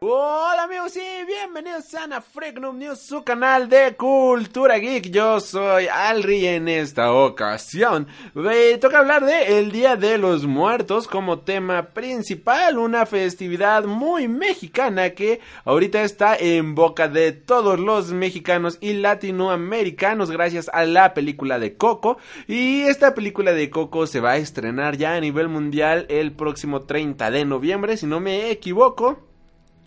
Hola amigos y bienvenidos a Noob News, su canal de cultura geek. Yo soy Alri en esta ocasión. Me toca hablar de el Día de los Muertos como tema principal, una festividad muy mexicana que ahorita está en boca de todos los mexicanos y latinoamericanos gracias a la película de Coco. Y esta película de Coco se va a estrenar ya a nivel mundial el próximo 30 de noviembre, si no me equivoco.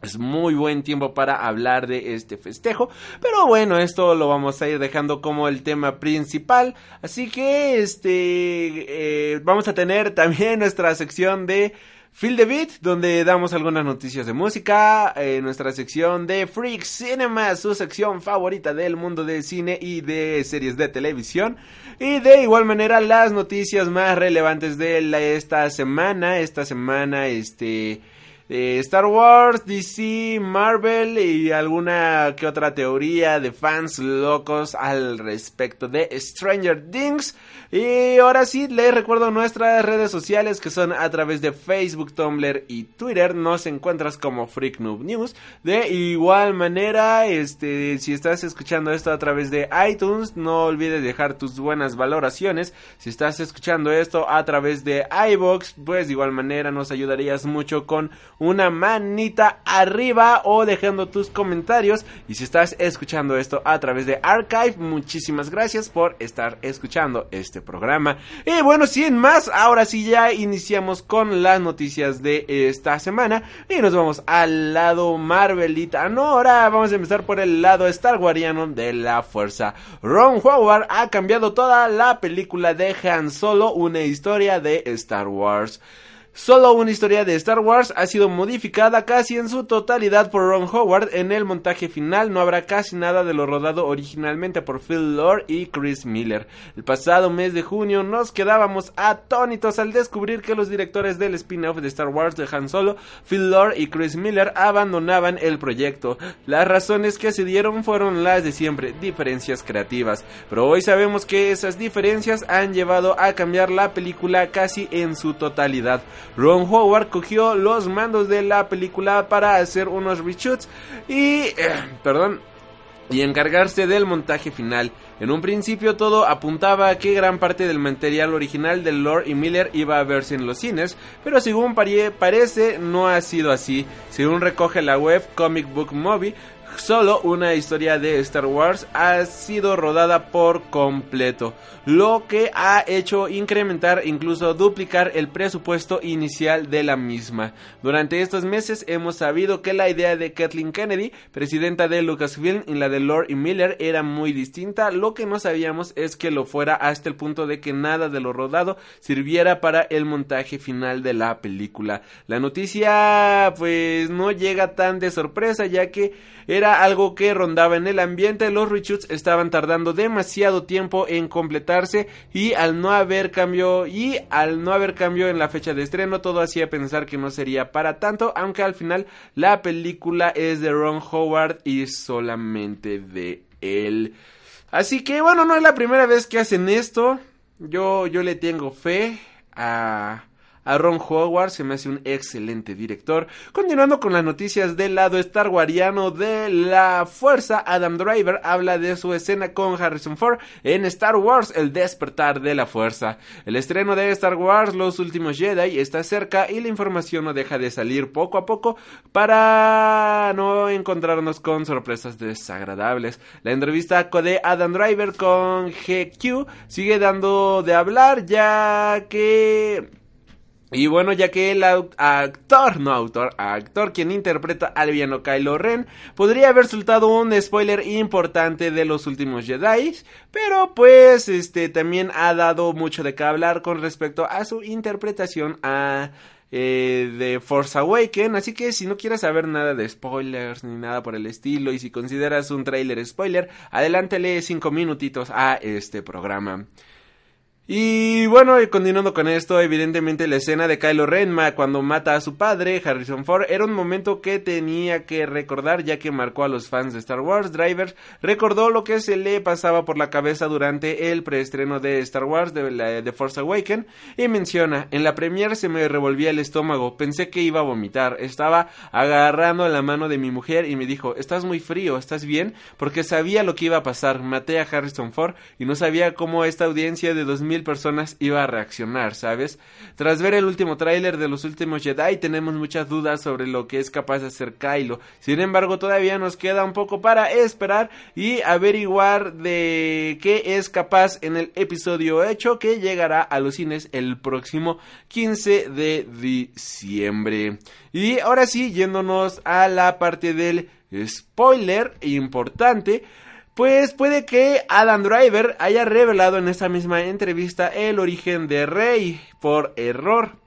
Es muy buen tiempo para hablar de este festejo, pero bueno, esto lo vamos a ir dejando como el tema principal, así que este eh, vamos a tener también nuestra sección de Feel the Beat, donde damos algunas noticias de música, eh, nuestra sección de Freak Cinema, su sección favorita del mundo del cine y de series de televisión, y de igual manera las noticias más relevantes de esta semana, esta semana este Star Wars, DC, Marvel y alguna que otra teoría de fans locos al respecto de Stranger Things. Y ahora sí, les recuerdo nuestras redes sociales que son a través de Facebook, Tumblr y Twitter. Nos encuentras como Freak Noob News. De igual manera, este, si estás escuchando esto a través de iTunes, no olvides dejar tus buenas valoraciones. Si estás escuchando esto a través de iBox, pues de igual manera nos ayudarías mucho con una manita arriba o dejando tus comentarios. Y si estás escuchando esto a través de Archive, muchísimas gracias por estar escuchando este programa. Y bueno, sin más, ahora sí ya iniciamos con las noticias de esta semana. Y nos vamos al lado Marvelita. No, ahora vamos a empezar por el lado Star Wariano de la fuerza. Ron Howard ha cambiado toda la película de Han Solo, una historia de Star Wars. Solo una historia de Star Wars ha sido modificada casi en su totalidad por Ron Howard. En el montaje final no habrá casi nada de lo rodado originalmente por Phil Lord y Chris Miller. El pasado mes de junio nos quedábamos atónitos al descubrir que los directores del spin-off de Star Wars de Han Solo, Phil Lord y Chris Miller, abandonaban el proyecto. Las razones que se dieron fueron las de siempre, diferencias creativas. Pero hoy sabemos que esas diferencias han llevado a cambiar la película casi en su totalidad. Ron Howard cogió los mandos de la película para hacer unos reshoots y, eh, perdón, y encargarse del montaje final. En un principio todo apuntaba a que gran parte del material original de Lord y Miller iba a verse en los cines, pero según parece no ha sido así. Según recoge la web Comic Book Movie, solo una historia de Star Wars ha sido rodada por completo, lo que ha hecho incrementar, incluso duplicar el presupuesto inicial de la misma. Durante estos meses hemos sabido que la idea de Kathleen Kennedy, presidenta de Lucasfilm, y la de Lord y Miller era muy distinta, lo que no sabíamos es que lo fuera hasta el punto de que nada de lo rodado sirviera para el montaje final de la película. La noticia pues no llega tan de sorpresa ya que era algo que rondaba en el ambiente, los reshoots estaban tardando demasiado tiempo en completarse y al no haber cambio y al no haber cambio en la fecha de estreno todo hacía pensar que no sería para tanto, aunque al final la película es de Ron Howard y solamente de él. Así que bueno, no es la primera vez que hacen esto. Yo yo le tengo fe a a Ron Howard, se me hace un excelente director. Continuando con las noticias del lado Star Wariano de la fuerza, Adam Driver habla de su escena con Harrison Ford en Star Wars, El despertar de la fuerza. El estreno de Star Wars, Los últimos Jedi, está cerca y la información no deja de salir poco a poco para no encontrarnos con sorpresas desagradables. La entrevista de Adam Driver con GQ sigue dando de hablar ya que y bueno, ya que el actor, no autor, actor quien interpreta al villano Kylo Ren, podría haber soltado un spoiler importante de los últimos Jedi, pero pues este también ha dado mucho de qué hablar con respecto a su interpretación eh, de Force Awaken. Así que si no quieres saber nada de spoilers ni nada por el estilo y si consideras un trailer spoiler, adelántale 5 minutitos a este programa. Y bueno, continuando con esto, evidentemente la escena de Kylo Ren cuando mata a su padre, Harrison Ford, era un momento que tenía que recordar ya que marcó a los fans de Star Wars. Driver recordó lo que se le pasaba por la cabeza durante el preestreno de Star Wars de, The Force Awakens y menciona, en la premiere se me revolvía el estómago, pensé que iba a vomitar, estaba agarrando la mano de mi mujer y me dijo, estás muy frío, ¿estás bien? Porque sabía lo que iba a pasar, maté a Harrison Ford y no sabía cómo esta audiencia de 2000 personas iba a reaccionar, ¿sabes? Tras ver el último tráiler de los últimos Jedi tenemos muchas dudas sobre lo que es capaz de hacer Kylo. Sin embargo, todavía nos queda un poco para esperar y averiguar de qué es capaz en el episodio hecho que llegará a los cines el próximo 15 de diciembre. Y ahora sí, yéndonos a la parte del spoiler importante, pues puede que Adam Driver haya revelado en esa misma entrevista el origen de Rey por error.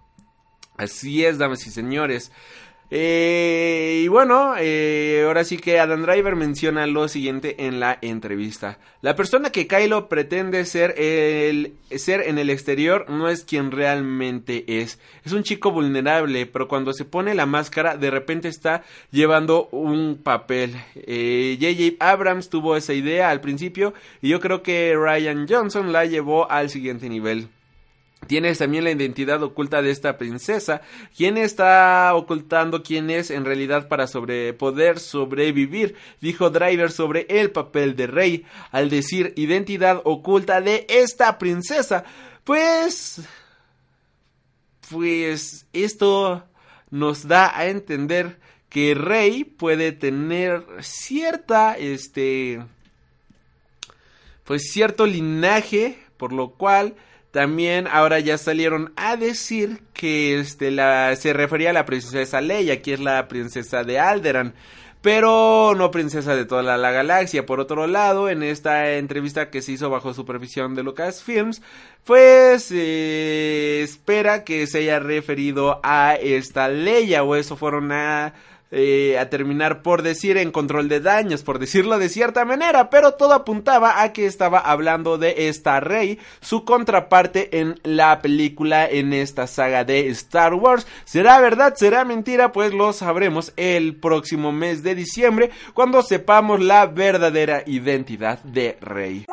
Así es, damas y señores. Eh, y bueno, eh, ahora sí que Adam Driver menciona lo siguiente en la entrevista. La persona que Kylo pretende ser, el, ser en el exterior no es quien realmente es. Es un chico vulnerable, pero cuando se pone la máscara de repente está llevando un papel. J.J. Eh, Abrams tuvo esa idea al principio y yo creo que Ryan Johnson la llevó al siguiente nivel. Tienes también la identidad oculta de esta princesa. ¿Quién está ocultando quién es en realidad para sobre poder sobrevivir? Dijo Driver sobre el papel de rey al decir identidad oculta de esta princesa. Pues... Pues esto nos da a entender que Rey puede tener cierta, este, pues cierto linaje, por lo cual también ahora ya salieron a decir que este la se refería a la princesa Leia, que es la princesa de Alderan, pero no princesa de toda la, galaxia. Por otro lado, en esta entrevista que se hizo bajo supervisión de Lucasfilms, pues eh, espera que se haya referido a esta Leia o eso fueron a eh, a terminar por decir en control de daños, por decirlo de cierta manera, pero todo apuntaba a que estaba hablando de esta Rey, su contraparte en la película en esta saga de Star Wars. ¿Será verdad? ¿Será mentira? Pues lo sabremos el próximo mes de diciembre cuando sepamos la verdadera identidad de Rey.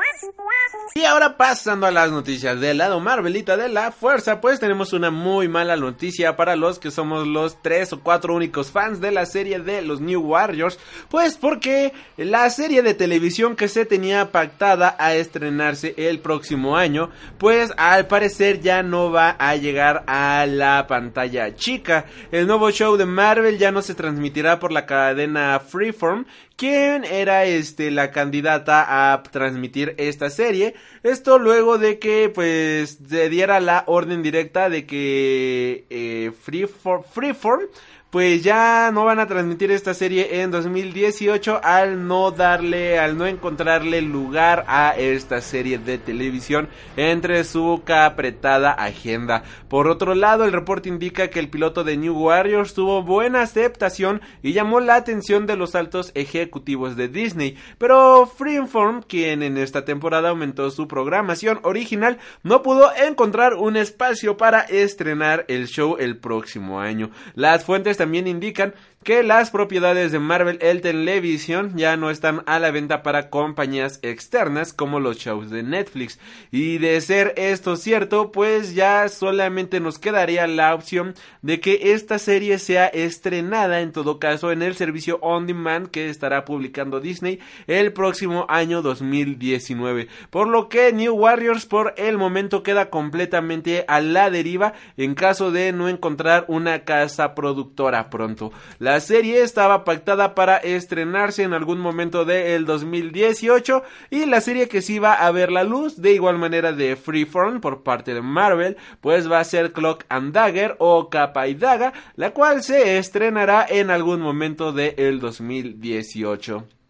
Y ahora pasando a las noticias del lado Marvelita de la fuerza, pues tenemos una muy mala noticia para los que somos los tres o cuatro únicos fans de la serie de los New Warriors, pues porque la serie de televisión que se tenía pactada a estrenarse el próximo año, pues al parecer ya no va a llegar a la pantalla chica. El nuevo show de Marvel ya no se transmitirá por la cadena Freeform, quién era este la candidata a transmitir esta serie. Esto luego de que pues se diera la orden directa de que eh, Freeform pues ya no van a transmitir esta serie en 2018 al no darle, al no encontrarle lugar a esta serie de televisión entre su apretada agenda. Por otro lado, el reporte indica que el piloto de New Warriors tuvo buena aceptación y llamó la atención de los altos ejecutivos de Disney, pero Freeform, quien en esta temporada aumentó su programación original, no pudo encontrar un espacio para estrenar el show el próximo año. Las fuentes también indican que las propiedades de Marvel el Television ya no están a la venta para compañías externas como los shows de Netflix. Y de ser esto cierto, pues ya solamente nos quedaría la opción de que esta serie sea estrenada en todo caso en el servicio on demand que estará publicando Disney el próximo año 2019. Por lo que New Warriors por el momento queda completamente a la deriva en caso de no encontrar una casa productora pronto. Serie estaba pactada para estrenarse en algún momento del 2018 y la serie que sí va a ver la luz de igual manera de Freeform por parte de Marvel pues va a ser Clock and Dagger o Capa y Daga la cual se estrenará en algún momento del 2018.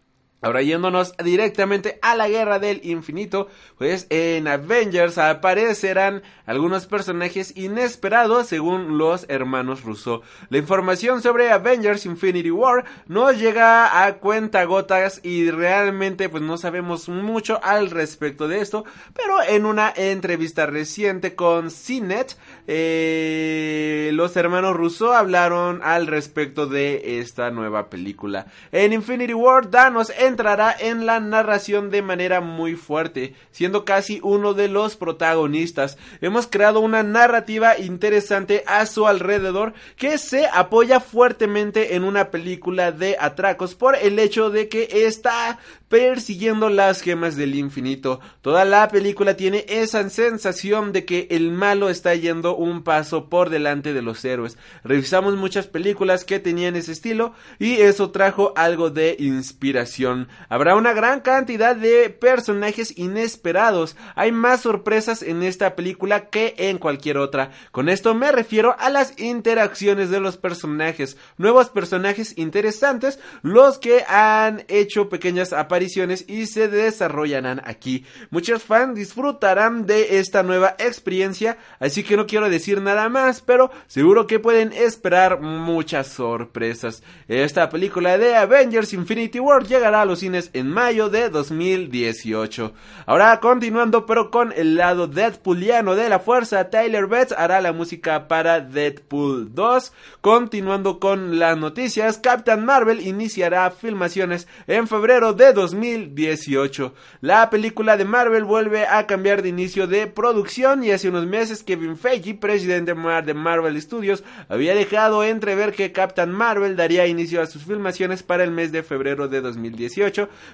Ahora yéndonos directamente a la guerra del infinito, pues en Avengers aparecerán algunos personajes inesperados según los hermanos Russo. La información sobre Avengers Infinity War nos llega a cuenta gotas y realmente pues no sabemos mucho al respecto de esto, pero en una entrevista reciente con CNET, eh, los hermanos Russo hablaron al respecto de esta nueva película. En Infinity War, Thanos entrará en la narración de manera muy fuerte, siendo casi uno de los protagonistas. Hemos creado una narrativa interesante a su alrededor que se apoya fuertemente en una película de atracos por el hecho de que está persiguiendo las gemas del infinito. Toda la película tiene esa sensación de que el malo está yendo un paso por delante de los héroes. Revisamos muchas películas que tenían ese estilo y eso trajo algo de inspiración. Habrá una gran cantidad de personajes inesperados. Hay más sorpresas en esta película que en cualquier otra. Con esto me refiero a las interacciones de los personajes. Nuevos personajes interesantes, los que han hecho pequeñas apariciones y se desarrollarán aquí. Muchos fans disfrutarán de esta nueva experiencia, así que no quiero decir nada más, pero seguro que pueden esperar muchas sorpresas. Esta película de Avengers Infinity War llegará a los cines en mayo de 2018. Ahora continuando pero con el lado Deadpooliano de la fuerza, Tyler Betts hará la música para Deadpool 2. Continuando con las noticias, Captain Marvel iniciará filmaciones en febrero de 2018 2018. La película de Marvel vuelve a cambiar de inicio de producción y hace unos meses Kevin Feige, presidente de Marvel Studios, había dejado entrever que Captain Marvel daría inicio a sus filmaciones para el mes de febrero de 2018,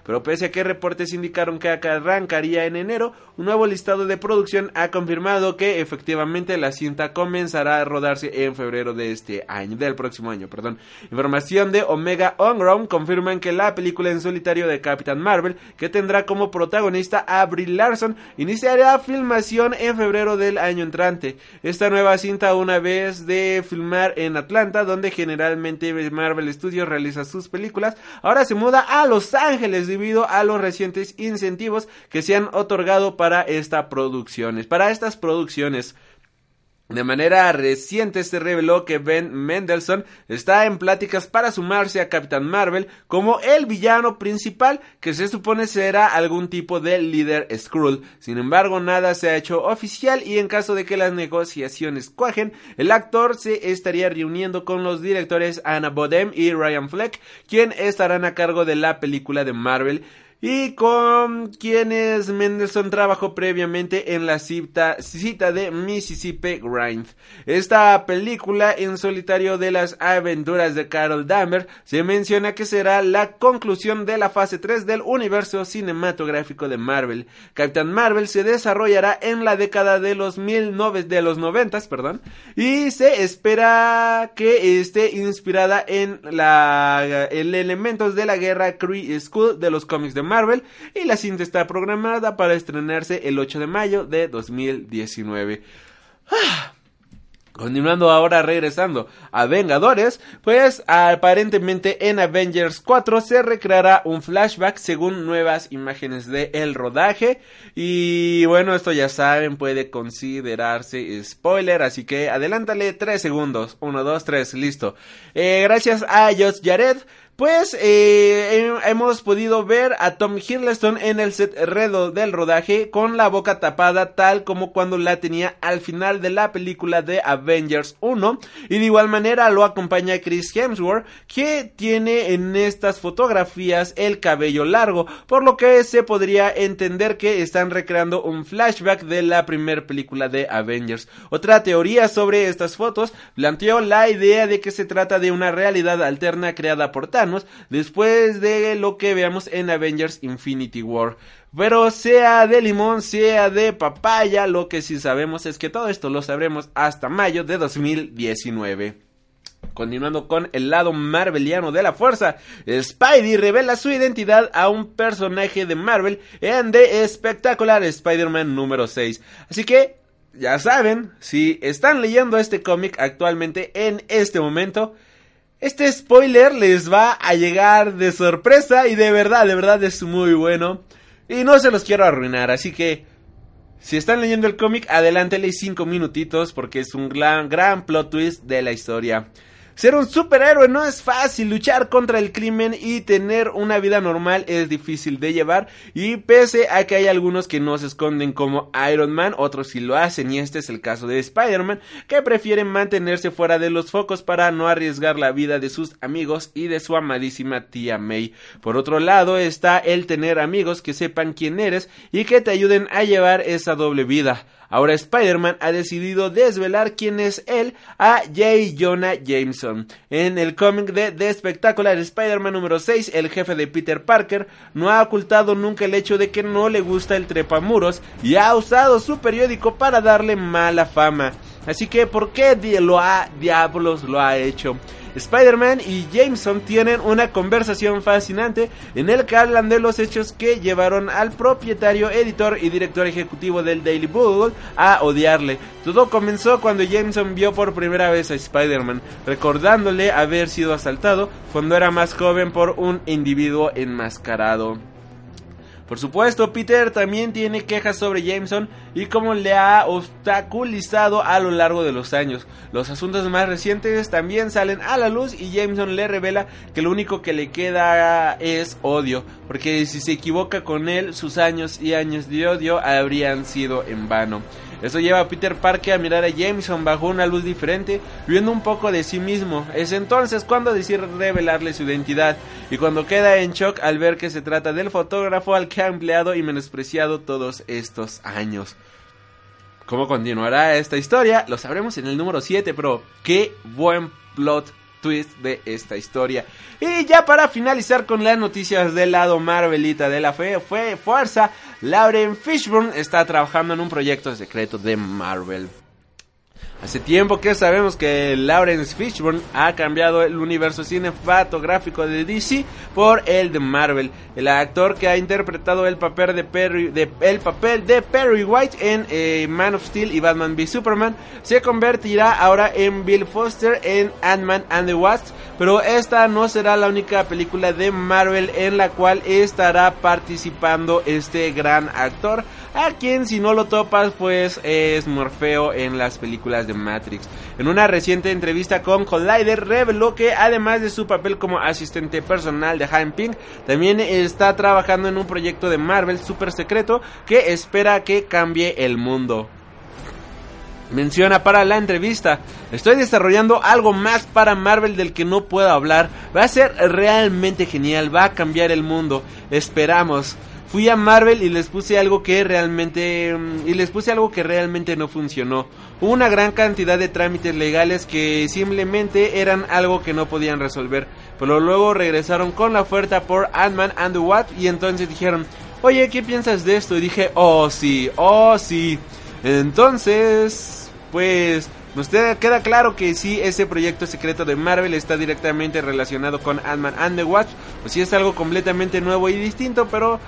pero pese a que reportes indicaron que arrancaría en enero, un nuevo listado de producción ha confirmado que efectivamente la cinta comenzará a rodarse en febrero de este año, del próximo año, perdón. Información de Omega Onground confirman que la película en solitario de Captain Marvel, que tendrá como protagonista a Brie Larson, iniciará filmación en febrero del año entrante. Esta nueva cinta, una vez de filmar en Atlanta, donde generalmente Marvel Studios realiza sus películas, ahora se muda a Los Ángeles debido a los recientes incentivos que se han otorgado para esta producciones, para estas producciones. De manera reciente se reveló que Ben Mendelssohn está en pláticas para sumarse a Capitán Marvel como el villano principal que se supone será algún tipo de líder Skrull. Sin embargo, nada se ha hecho oficial y en caso de que las negociaciones cuajen, el actor se estaría reuniendo con los directores Anna Bodem y Ryan Fleck, quien estarán a cargo de la película de Marvel y con quienes Mendelssohn trabajó previamente en la cita, cita de Mississippi Grind. Esta película en solitario de las aventuras de Carol Danvers se menciona que será la conclusión de la fase 3 del universo cinematográfico de Marvel. Captain Marvel se desarrollará en la década de los 19 de los 90, perdón, y se espera que esté inspirada en la el elementos de la guerra Kree School de los cómics de Marvel y la cinta está programada para estrenarse el 8 de mayo de 2019. Ah. Continuando ahora regresando a Vengadores, pues aparentemente en Avengers 4 se recreará un flashback según nuevas imágenes de el rodaje y bueno esto ya saben puede considerarse spoiler así que adelántale 3 segundos 1, 2, 3, listo eh, gracias a Josh Jared pues eh, hemos podido ver a Tom Hiddleston en el set redo del rodaje con la boca tapada tal como cuando la tenía al final de la película de Avengers 1 y de igual manera lo acompaña Chris Hemsworth que tiene en estas fotografías el cabello largo por lo que se podría entender que están recreando un flashback de la primera película de Avengers. Otra teoría sobre estas fotos planteó la idea de que se trata de una realidad alterna creada por Thanos después de lo que veamos en Avengers Infinity War. Pero sea de limón, sea de papaya, lo que sí sabemos es que todo esto lo sabremos hasta mayo de 2019. Continuando con el lado marveliano de la fuerza, Spidey revela su identidad a un personaje de Marvel en The Spectacular Spider-Man número 6. Así que, ya saben, si están leyendo este cómic actualmente en este momento, Este spoiler les va a llegar de sorpresa y de verdad, de verdad es muy bueno. Y no se los quiero arruinar, así que si están leyendo el cómic, adelántele 5 minutitos porque es un gran, gran plot twist de la historia. Ser un superhéroe no es fácil, luchar contra el crimen y tener una vida normal es difícil de llevar y pese a que hay algunos que no se esconden como Iron Man, otros sí lo hacen y este es el caso de Spider-Man que prefieren mantenerse fuera de los focos para no arriesgar la vida de sus amigos y de su amadísima tía May. Por otro lado está el tener amigos que sepan quién eres y que te ayuden a llevar esa doble vida. Ahora Spider-Man ha decidido desvelar quién es él a J. Jonah Jameson. En el cómic de The Spectacular Spider-Man número 6, el jefe de Peter Parker no ha ocultado nunca el hecho de que no le gusta el trepamuros y ha usado su periódico para darle mala fama. Así que, ¿por qué lo ha, diablos lo ha hecho? Spider-Man y Jameson tienen una conversación fascinante en el que hablan de los hechos que llevaron al propietario, editor y director ejecutivo del Daily Bugle a odiarle. Todo comenzó cuando Jameson vio por primera vez a Spider-Man, recordándole haber sido asaltado cuando era más joven por un individuo enmascarado. Por supuesto, Peter también tiene quejas sobre Jameson y cómo le ha obstaculizado a lo largo de los años. Los asuntos más recientes también salen a la luz y Jameson le revela que lo único que le queda es odio, porque si se equivoca con él, sus años y años de odio habrían sido en vano. Eso lleva a Peter Parker a mirar a Jameson bajo una luz diferente, viendo un poco de sí mismo. Es entonces cuando decide revelarle su identidad y cuando queda en shock al ver que se trata del fotógrafo al que ha empleado y menospreciado todos estos años. ¿Cómo continuará esta historia? Lo sabremos en el número 7, pero qué buen plot twist de esta historia. Y ya para finalizar con las noticias del lado Marvelita de la fe, fue fuerza, Lauren Fishburne está trabajando en un proyecto secreto de Marvel. Hace tiempo que sabemos que Lawrence Fishburne ha cambiado el universo cinematográfico de DC por el de Marvel. El actor que ha interpretado el papel de Perry, el papel de Perry White en eh, Man of Steel y Batman v Superman se convertirá ahora en Bill Foster en Ant-Man and the Wasp. Pero esta no será la única película de Marvel en la cual estará participando este gran actor a quien si no lo topas pues es Morfeo en las películas de Matrix. En una reciente entrevista con Collider reveló que además de su papel como asistente personal de Han Ping, también está trabajando en un proyecto de Marvel super secreto que espera que cambie el mundo. Menciona para la entrevista, estoy desarrollando algo más para Marvel del que no puedo hablar, va a ser realmente genial, va a cambiar el mundo, esperamos fui a Marvel y les puse algo que realmente y les puse algo que realmente no funcionó. Hubo una gran cantidad de trámites legales que simplemente eran algo que no podían resolver, pero luego regresaron con la oferta por Ant-Man and the What y entonces dijeron, "Oye, ¿qué piensas de esto?" Y dije, "Oh, sí, oh, sí." Entonces, pues nos queda claro que si ese proyecto secreto de Marvel está directamente relacionado con Ant-Man and the Watch, pues sí es algo completamente nuevo y distinto, pero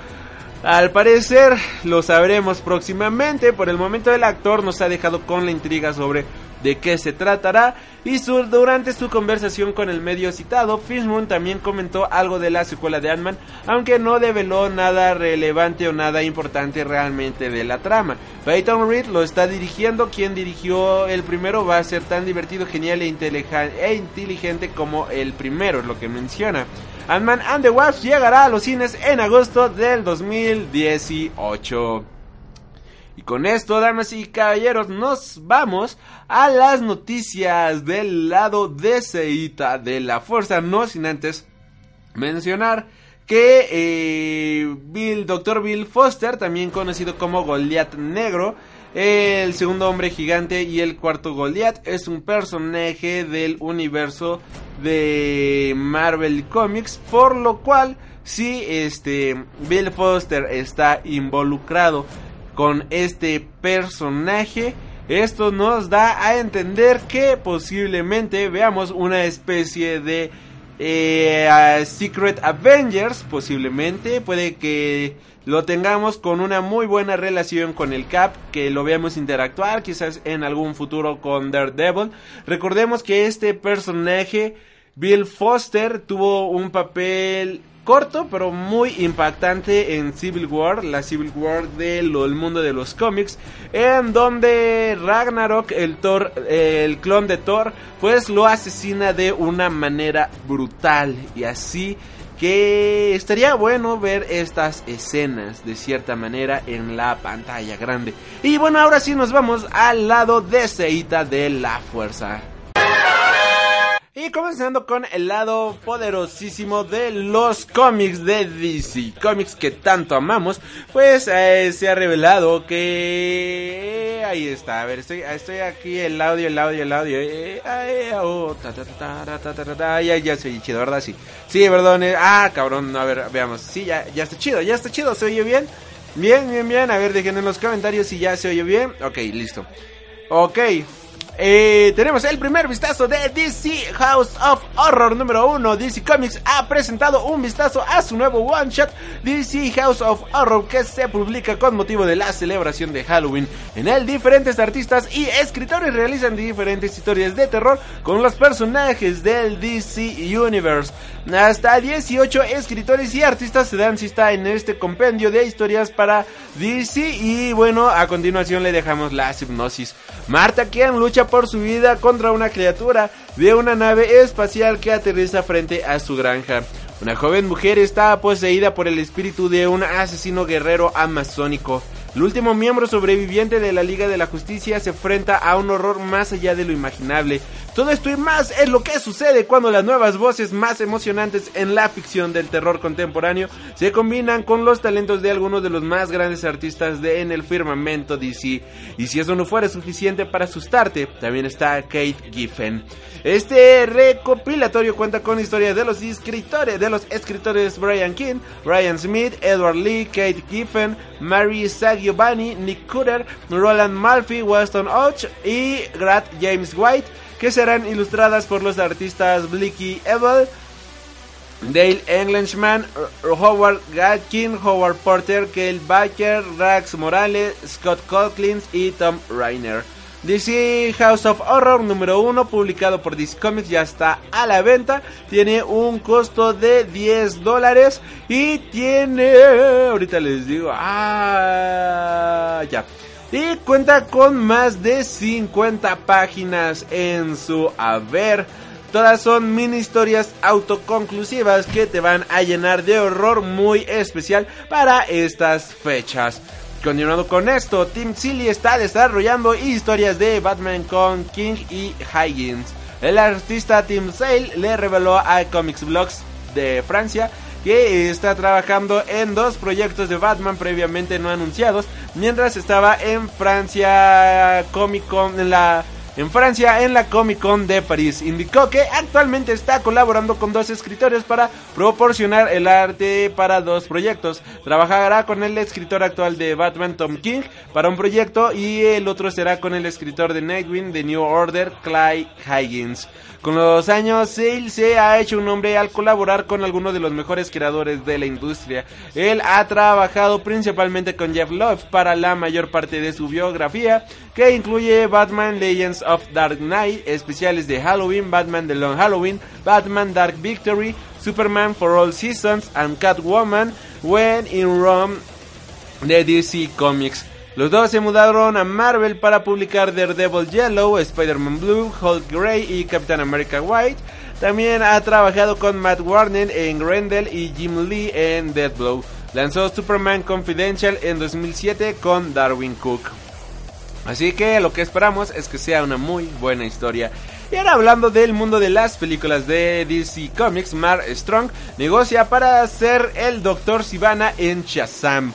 al parecer lo sabremos próximamente. Por el momento el actor nos ha dejado con la intriga sobre de qué se tratará y durante su conversación con el medio citado, Fishmoon también comentó algo de la secuela de Ant-Man, aunque no develó nada relevante o nada importante realmente de la trama. Peyton Reed lo está dirigiendo, quien dirigió el primero va a ser tan divertido, genial e, e inteligente como el primero, es lo que menciona. Ant-Man and the Wasp llegará a los cines en agosto del 2018. Y con esto, damas y caballeros, nos vamos a las noticias del lado de Seita de la Fuerza, no sin antes mencionar que eh, Bill, Dr. Bill Foster, también conocido como Goliath Negro, el segundo hombre gigante y el cuarto Goliath es un personaje del universo de Marvel Comics, por lo cual si este Bill Foster está involucrado con este personaje, esto nos da a entender que posiblemente veamos una especie de eh, Secret Avengers, posiblemente puede que lo tengamos con una muy buena relación con el Cap, que lo veamos interactuar quizás en algún futuro con Daredevil. Recordemos que este personaje Bill Foster tuvo un papel corto pero muy impactante en Civil War, la Civil War del mundo de los cómics, en donde Ragnarok, el Thor, el clon de Thor, pues lo asesina de una manera brutal y así que estaría bueno ver estas escenas de cierta manera en la pantalla grande. Y bueno, ahora sí nos vamos al lado de Seita de la fuerza. Y comenzando con el lado poderosísimo de los cómics de DC, cómics que tanto amamos, pues eh, se ha revelado que... ahí está, a ver, estoy, estoy aquí, el audio, el audio, el audio. ya, ya se chido, ¿verdad? Sí, sí, perdón. Eh, ah, cabrón, a ver, veamos. Sí, ya, ya está chido, ya está chido, ¿se oye bien? Bien, bien, bien. A ver, dejen en los comentarios si ya se oye bien. Ok, listo. Ok, eh, tenemos el primer vistazo de DC House of Horror número 1. DC Comics ha presentado un vistazo a su nuevo one shot DC House of Horror que se publica con motivo de la celebración de Halloween. En él diferentes artistas y escritores realizan diferentes historias de terror con los personajes del DC Universe. Hasta 18 escritores y artistas se dan cita en este compendio de historias para DC y bueno, a continuación le dejamos la hipnosis. Marta quien lucha por su vida contra una criatura de una nave espacial que aterriza frente a su granja. Una joven mujer está poseída por el espíritu de un asesino guerrero amazónico. El último miembro sobreviviente de la Liga de la Justicia se enfrenta a un horror más allá de lo imaginable. Todo esto y más es lo que sucede cuando las nuevas voces más emocionantes en la ficción del terror contemporáneo se combinan con los talentos de algunos de los más grandes artistas de en el firmamento DC. Y si eso no fuera suficiente para asustarte, también está Kate Giffen. Este recopilatorio cuenta con historias de los escritores, de los escritores Brian King, Brian Smith, Edward Lee, Kate Giffen, Mary Sagiovanni, Nick Cutter, Roland Murphy, Weston Och y Grant James White, que serán ilustradas por los artistas Blicky Ebel, Dale Englishman, Howard Gatkin, Howard Porter, Kale Baker, Rax Morales, Scott Colklins y Tom Reiner. DC House of Horror número 1, publicado por DC Comics, ya está a la venta. Tiene un costo de 10 dólares y tiene... Ahorita les digo... Ah, ya. Y cuenta con más de 50 páginas en su haber. Todas son mini historias autoconclusivas que te van a llenar de horror muy especial para estas fechas. Continuando con esto, Tim Silly está desarrollando historias de Batman con King y Higgins. El artista Tim Sale le reveló a Comics Blogs de Francia que está trabajando en dos proyectos de Batman previamente no anunciados mientras estaba en Francia Comic Con en la en Francia en la Comic Con de París. Indicó que actualmente está colaborando con dos escritores para proporcionar el arte para dos proyectos. Trabajará con el escritor actual de Batman Tom King para un proyecto y el otro será con el escritor de Nightwing de New Order Clyde Higgins. Con los años, Sale se ha hecho un nombre al colaborar con algunos de los mejores creadores de la industria. Él ha trabajado principalmente con Jeff Love para la mayor parte de su biografía, que incluye Batman Legends of Dark Knight, especiales de Halloween, Batman The Long Halloween, Batman Dark Victory, Superman for All Seasons and Catwoman When in Rome de DC Comics. Los dos se mudaron a Marvel para publicar Daredevil Yellow, Spider-Man Blue, Hulk Grey y Captain America White. También ha trabajado con Matt Warner en Grendel y Jim Lee en Deadblow. Lanzó Superman Confidential en 2007 con Darwin Cook. Así que lo que esperamos es que sea una muy buena historia. Y ahora hablando del mundo de las películas de DC Comics, Mark Strong negocia para ser el Dr. Sivana en Shazam.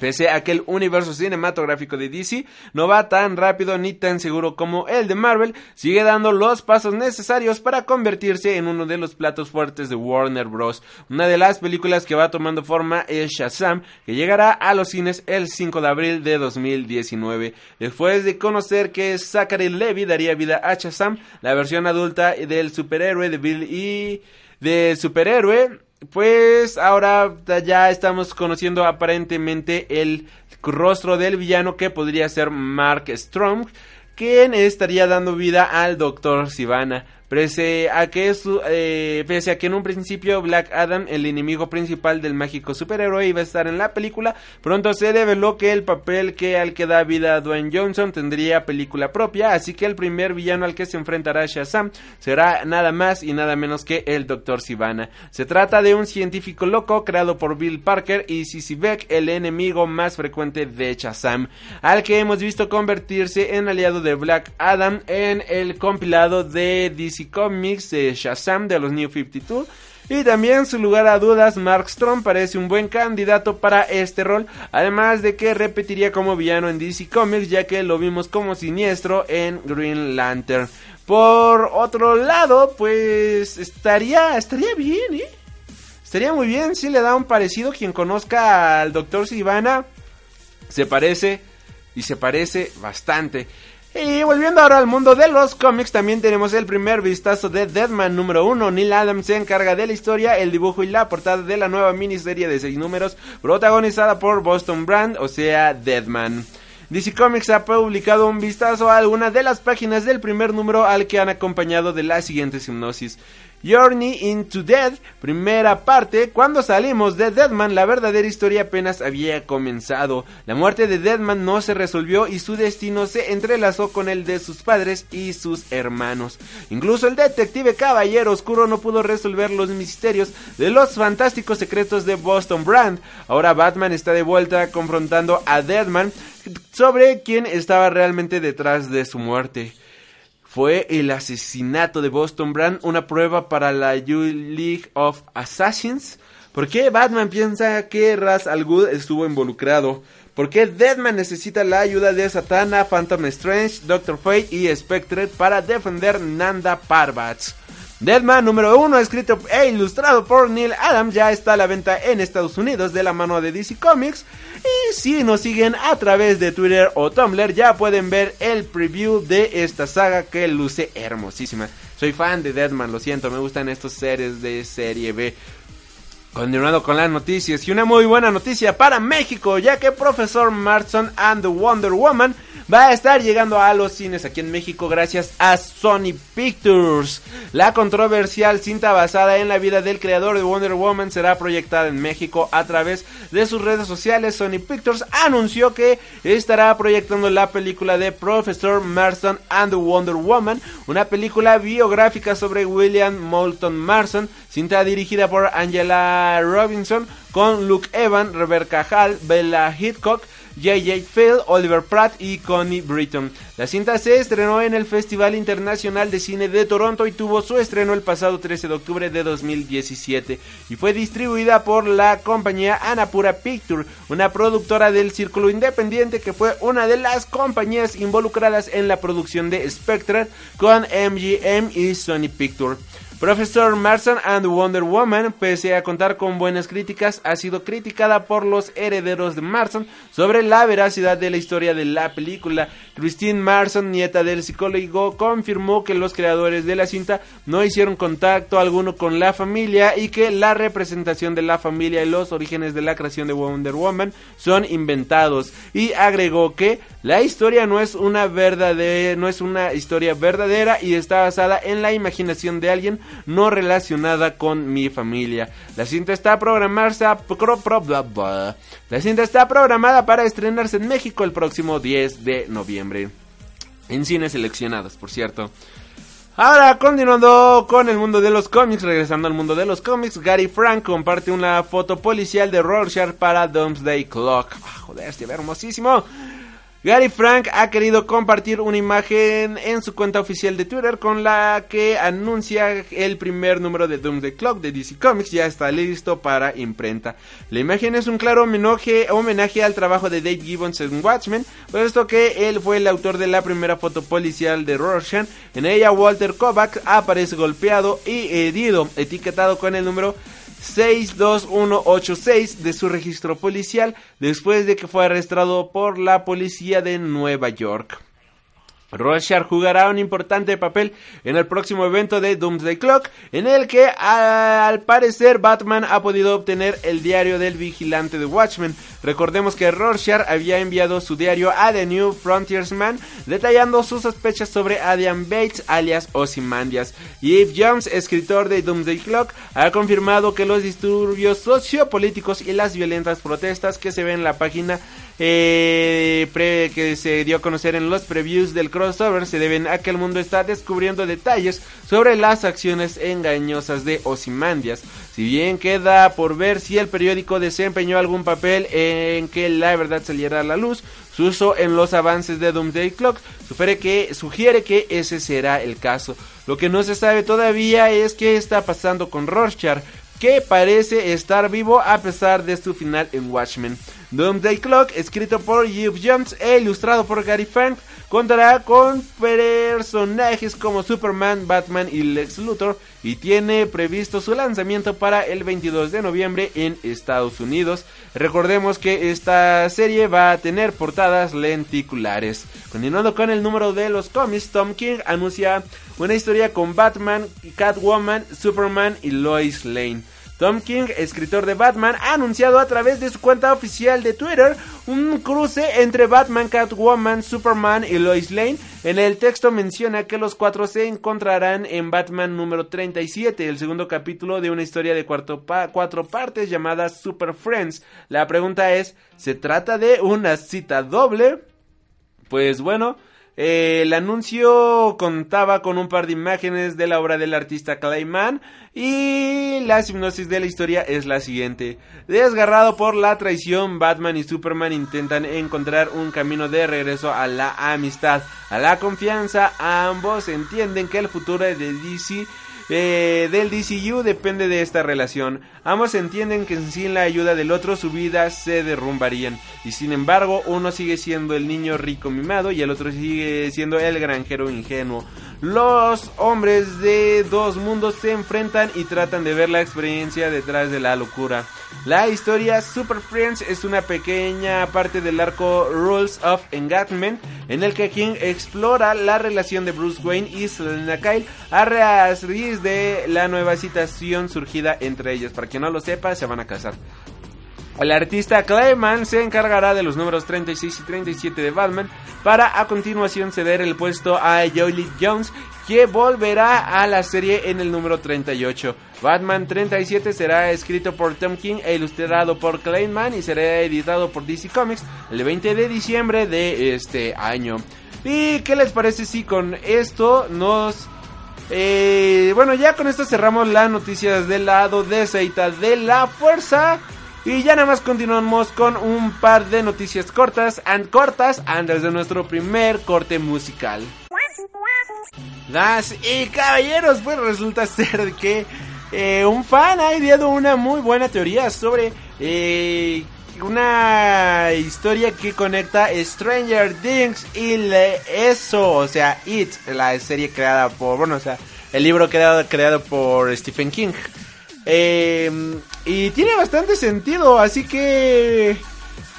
Pese a que el universo cinematográfico de DC no va tan rápido ni tan seguro como el de Marvel, sigue dando los pasos necesarios para convertirse en uno de los platos fuertes de Warner Bros. Una de las películas que va tomando forma es Shazam, que llegará a los cines el 5 de abril de 2019. Después de conocer que Zachary Levy daría vida a Shazam, la versión adulta del superhéroe de Bill y de superhéroe pues ahora ya estamos conociendo aparentemente el rostro del villano que podría ser Mark Strong, quien estaría dando vida al Dr. Sivana. Pese a, que eh, pese a que en un principio Black Adam, el enemigo principal del mágico superhéroe, iba a estar en la película, pronto se reveló que el papel que al que da vida Dwayne Johnson tendría película propia, así que el primer villano al que se enfrentará Shazam será nada más y nada menos que el Dr. Sivana. Se trata de un científico loco creado por Bill Parker y Sissy Beck, el enemigo más frecuente de Shazam, al que hemos visto convertirse en aliado de Black Adam en el compilado de DC Comics de Shazam de los New 52. Y también, sin lugar a dudas, Mark Strong parece un buen candidato para este rol, además de que repetiría como villano en DC Comics, ya que lo vimos como siniestro en Green Lantern. Por otro lado, pues estaría, estaría bien, ¿eh? Estaría muy bien si le da un parecido. Quien conozca al Dr. Sivana, se parece y se parece bastante. Y volviendo ahora al mundo de los cómics, también tenemos el primer vistazo de Deadman número 1. Neil Adams se encarga de la historia, el dibujo y la portada de la nueva miniserie de 6 números, protagonizada por Boston Brand, o sea, Deadman. DC Comics ha publicado un vistazo a algunas de las páginas del primer número al que han acompañado de la siguiente hipnosis. Journey into Death, primera parte, cuando salimos de Deadman la verdadera historia apenas había comenzado. La muerte de Deadman no se resolvió y su destino se entrelazó con el de sus padres y sus hermanos. Incluso el detective Caballero Oscuro no pudo resolver los misterios de los fantásticos secretos de Boston Brand. Ahora Batman está de vuelta confrontando a Deadman sobre quién estaba realmente detrás de su muerte fue el asesinato de Boston Brand una prueba para la League of Assassins? ¿Por qué Batman piensa que Ras Al Ghul estuvo involucrado? ¿Por qué Deadman necesita la ayuda de Satana, Phantom Strange, Doctor Fate y Spectre para defender Nanda Parbat? Deadman número 1, escrito e ilustrado por Neil Adams, ya está a la venta en Estados Unidos de la mano de DC Comics. Y si nos siguen a través de Twitter o Tumblr, ya pueden ver el preview de esta saga que luce hermosísima. Soy fan de Deadman, lo siento, me gustan estos series de serie B. Continuando con las noticias y una muy buena noticia para México, ya que Profesor Marson and the Wonder Woman va a estar llegando a los cines aquí en México gracias a Sony Pictures. La controversial cinta basada en la vida del creador de Wonder Woman será proyectada en México a través de sus redes sociales. Sony Pictures anunció que estará proyectando la película de Professor Marston and the Wonder Woman, una película biográfica sobre William Moulton Marston, cinta dirigida por Angela Robinson con Luke Evan, Rebecca Hall, Bella Hitchcock, J.J. Phil, Oliver Pratt y Connie Britton. La cinta se estrenó en el Festival Internacional de Cine de Toronto y tuvo su estreno el pasado 13 de octubre de 2017 y fue distribuida por la compañía Anapura Picture, una productora del círculo independiente que fue una de las compañías involucradas en la producción de Spectre con MGM y Sony Picture. Professor Marson and Wonder Woman, pese a contar con buenas críticas, ha sido criticada por los herederos de Marson sobre la veracidad de la historia de la película. Christine Marson, nieta del psicólogo, confirmó que los creadores de la cinta no hicieron contacto alguno con la familia y que la representación de la familia y los orígenes de la creación de Wonder Woman son inventados. Y agregó que la historia no es una verdadera, no es una historia verdadera y está basada en la imaginación de alguien no relacionada con mi familia. La cinta está programada, la cinta está programada para estrenarse en México el próximo 10 de noviembre. En cines seleccionados, por cierto. Ahora, continuando con el mundo de los cómics, regresando al mundo de los cómics, Gary Frank comparte una foto policial de Rorschach para Doomsday Clock. Ah, joder, se ve hermosísimo. Gary Frank ha querido compartir una imagen en su cuenta oficial de Twitter con la que anuncia el primer número de Doomsday Clock de DC Comics ya está listo para imprenta. La imagen es un claro homenaje, homenaje al trabajo de Dave Gibbons en Watchmen, puesto que él fue el autor de la primera foto policial de Rorschach. En ella Walter Kovac aparece golpeado y herido, etiquetado con el número 62186 de su registro policial después de que fue arrestado por la policía de Nueva York. Rorschach jugará un importante papel en el próximo evento de Doomsday Clock, en el que al parecer Batman ha podido obtener el diario del vigilante de Watchmen. Recordemos que Rorschach había enviado su diario a The New Frontiersman, detallando sus sospechas sobre Adrian Bates, alias Ozymandias. Y Eve Jones, escritor de Doomsday Clock, ha confirmado que los disturbios sociopolíticos y las violentas protestas que se ven en la página eh, que se dio a conocer en los previews del crossover se deben a que el mundo está descubriendo detalles sobre las acciones engañosas de Ozymandias. Si bien queda por ver si el periódico desempeñó algún papel en que la verdad saliera a la luz, su uso en los avances de Doomsday Clock sugiere que, ese será el caso. Lo que no se sabe todavía es qué está pasando con Rorschach, que parece estar vivo a pesar de su final en Watchmen. Doomsday Clock, escrito por Jeff Jones e ilustrado por Gary Frank, contará con personajes como Superman, Batman y Lex Luthor y tiene previsto su lanzamiento para el 22 de noviembre en Estados Unidos. Recordemos que esta serie va a tener portadas lenticulares. Continuando con el número de los cómics, Tom King anuncia una historia con Batman, Catwoman, Superman y Lois Lane. Tom King, escritor de Batman, ha anunciado a través de su cuenta oficial de Twitter un cruce entre Batman, Catwoman, Superman y Lois Lane. En el texto menciona que los cuatro se encontrarán en Batman número 37, el segundo capítulo de una historia de cuatro partes llamada Super Friends. La pregunta es, ¿se trata de una cita doble? Pues bueno, eh, el anuncio contaba con un par de imágenes de la obra del artista Clayman y la hipnosis de la historia es la siguiente. Desgarrado por la traición, Batman y Superman intentan encontrar un camino de regreso a la amistad, a la confianza. Ambos entienden que el futuro de DC eh, del DCU depende de esta relación. Ambos entienden que sin la ayuda del otro su vida se derrumbarían. Y sin embargo, uno sigue siendo el niño rico mimado y el otro sigue siendo el granjero ingenuo. Los hombres de dos mundos se enfrentan y tratan de ver la experiencia detrás de la locura. La historia Super Friends es una pequeña parte del arco Rules of Engagement en el que King explora la relación de Bruce Wayne y Selena Kyle a raíz de la nueva situación surgida entre ellos. Para no lo sepa, se van a casar. El artista Clayman se encargará de los números 36 y 37 de Batman para a continuación ceder el puesto a Jolie Jones, que volverá a la serie en el número 38. Batman 37 será escrito por Tom King e ilustrado por Clayman y será editado por DC Comics el 20 de diciembre de este año. ¿Y qué les parece si con esto nos... Eh, bueno, ya con esto cerramos las noticias del lado de Seita de la Fuerza. Y ya nada más continuamos con un par de noticias cortas and cortas antes de nuestro primer corte musical. Das y caballeros, pues resulta ser que eh, un fan ha ideado una muy buena teoría sobre eh, una historia que conecta Stranger Things y eso, o sea, It, la serie creada por, bueno, o sea, el libro creado, creado por Stephen King. Eh, y tiene bastante sentido, así que...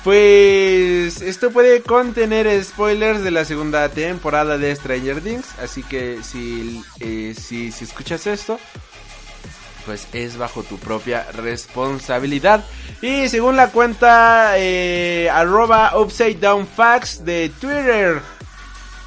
Pues esto puede contener spoilers de la segunda temporada de Stranger Things, así que si, eh, si, si escuchas esto, pues es bajo tu propia responsabilidad. Y según la cuenta eh, arroba upside down facts de Twitter,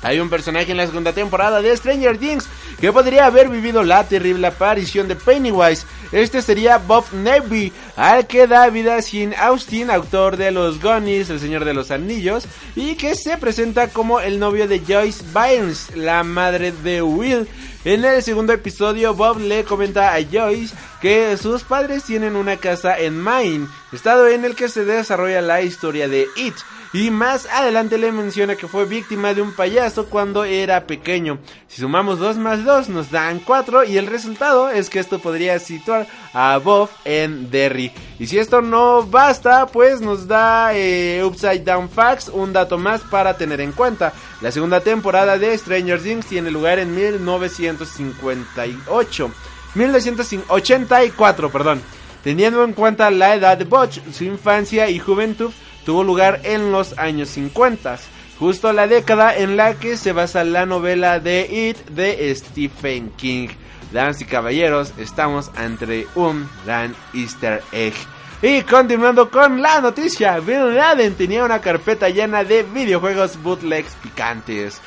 hay un personaje en la segunda temporada de Stranger Things que podría haber vivido la terrible aparición de Pennywise. Este sería Bob Neby, al que da vida sin Austin, autor de Los Goonies, El Señor de los Anillos, y que se presenta como el novio de Joyce Bynes, la madre de Will. En el segundo episodio, Bob le comenta a Joyce que sus padres tienen una casa en Maine, estado en el que se desarrolla la historia de It. Y más adelante le menciona que fue víctima de un payaso cuando era pequeño. Si sumamos 2 más 2 nos dan 4 y el resultado es que esto podría situar a Bob en Derry. Y si esto no basta, pues nos da eh, Upside Down Facts, un dato más para tener en cuenta. La segunda temporada de Stranger Things tiene lugar en 1958. 1984, perdón. Teniendo en cuenta la edad de Butch, su infancia y juventud tuvo lugar en los años 50. justo la década en la que se basa la novela de It de Stephen King. Damas y caballeros, estamos ante un gran easter egg. Y continuando con la noticia, Bin Laden tenía una carpeta llena de videojuegos bootlegs picantes.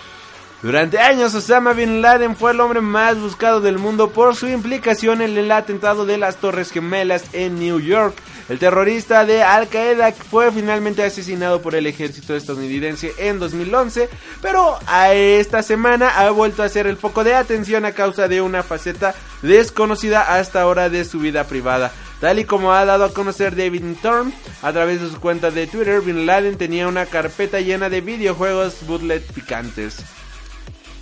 Durante años, Osama Bin Laden fue el hombre más buscado del mundo por su implicación en el atentado de las Torres Gemelas en New York. El terrorista de Al Qaeda fue finalmente asesinado por el ejército estadounidense en 2011, pero a esta semana ha vuelto a ser el foco de atención a causa de una faceta desconocida hasta ahora de su vida privada. Tal y como ha dado a conocer David Thorne a través de su cuenta de Twitter, Bin Laden tenía una carpeta llena de videojuegos bootleg picantes.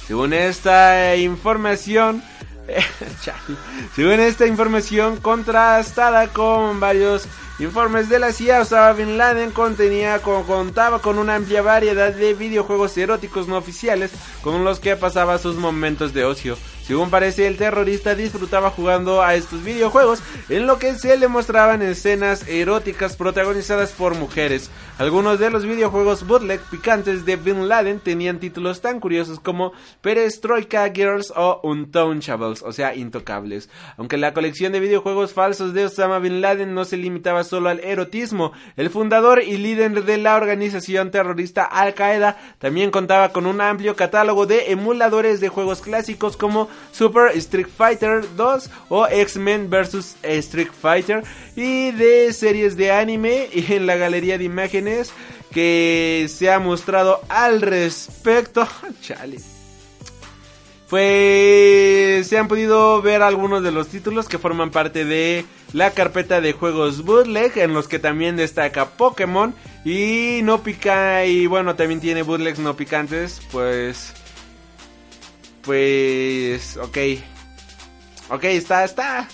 Según esta información, según esta información contrastada con varios informes de la CIA, Osama Bin Laden contenía, contaba con una amplia variedad de videojuegos eróticos no oficiales con los que pasaba sus momentos de ocio. Según parece, el terrorista disfrutaba jugando a estos videojuegos, en lo que se le mostraban escenas eróticas protagonizadas por mujeres. Algunos de los videojuegos bootleg picantes de Bin Laden tenían títulos tan curiosos como Perestroika Girls o Untouchables, o sea, intocables. Aunque la colección de videojuegos falsos de Osama Bin Laden no se limitaba solo al erotismo, el fundador y líder de la organización terrorista Al Qaeda también contaba con un amplio catálogo de emuladores de juegos clásicos como Super Street Fighter 2 o X-Men vs Street Fighter y de series de anime y en la galería de imágenes que se ha mostrado al respecto. Chale. Pues se han podido ver algunos de los títulos que forman parte de la carpeta de juegos bootleg en los que también destaca Pokémon y no pica y bueno también tiene bootlegs no picantes pues pues, ok. Ok, está, está.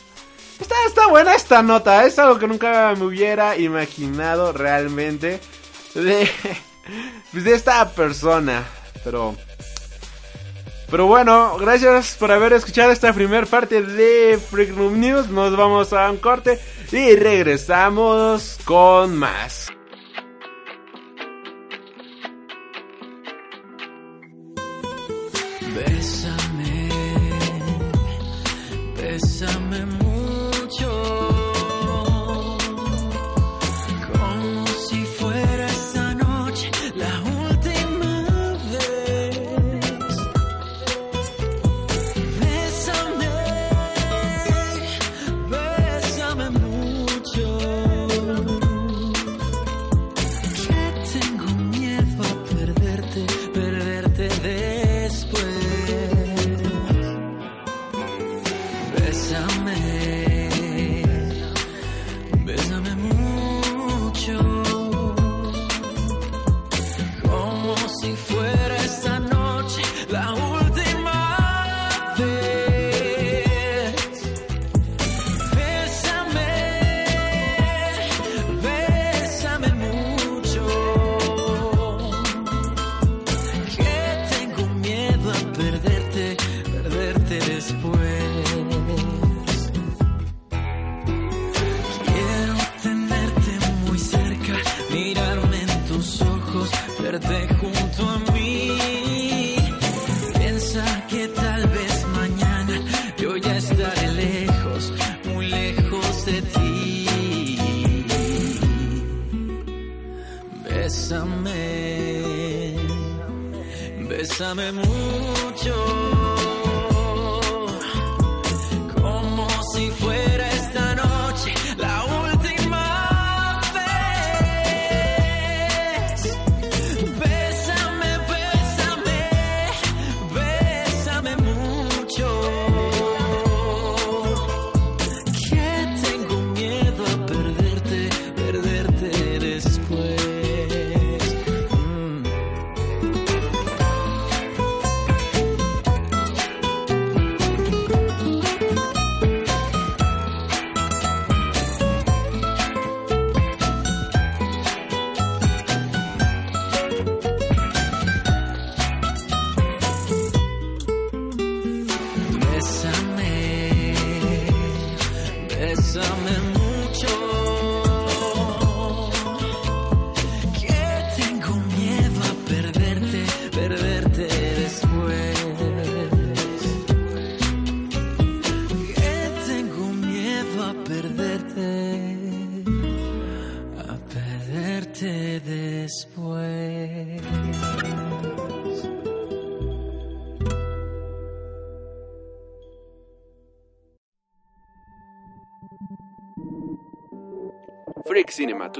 Está, está buena esta nota. Es algo que nunca me hubiera imaginado realmente. De, pues de esta persona. Pero. Pero bueno, gracias por haber escuchado esta primera parte de Freak News. Nos vamos a un corte y regresamos con más. Bésame llámeme muy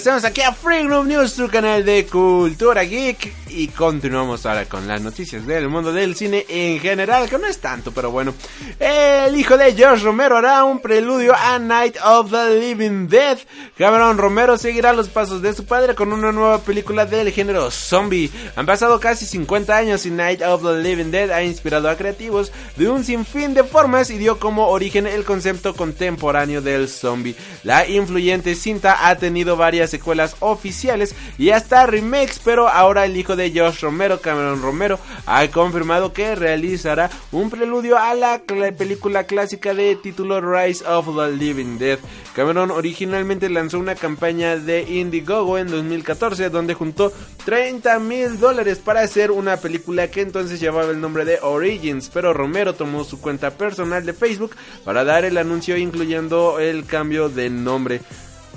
Regresamos aquí a Noob News, su canal de cultura geek. Y continuamos ahora con las noticias del mundo del cine en general, que no es tanto, pero bueno. El hijo de George Romero hará un preludio a Night of the Living Dead. Cameron Romero seguirá los pasos de su padre con una nueva película del género zombie. Han pasado casi 50 años y Night of the Living Dead ha inspirado a creativos de un sinfín de formas y dio como origen el concepto contemporáneo del zombie. La influyente cinta ha tenido varias secuelas oficiales y hasta remakes, pero ahora el hijo de de Josh Romero, Cameron Romero, ha confirmado que realizará un preludio a la película clásica de título Rise of the Living Dead. Cameron originalmente lanzó una campaña de Indiegogo en 2014 donde juntó 30 mil dólares para hacer una película que entonces llevaba el nombre de Origins, pero Romero tomó su cuenta personal de Facebook para dar el anuncio incluyendo el cambio de nombre.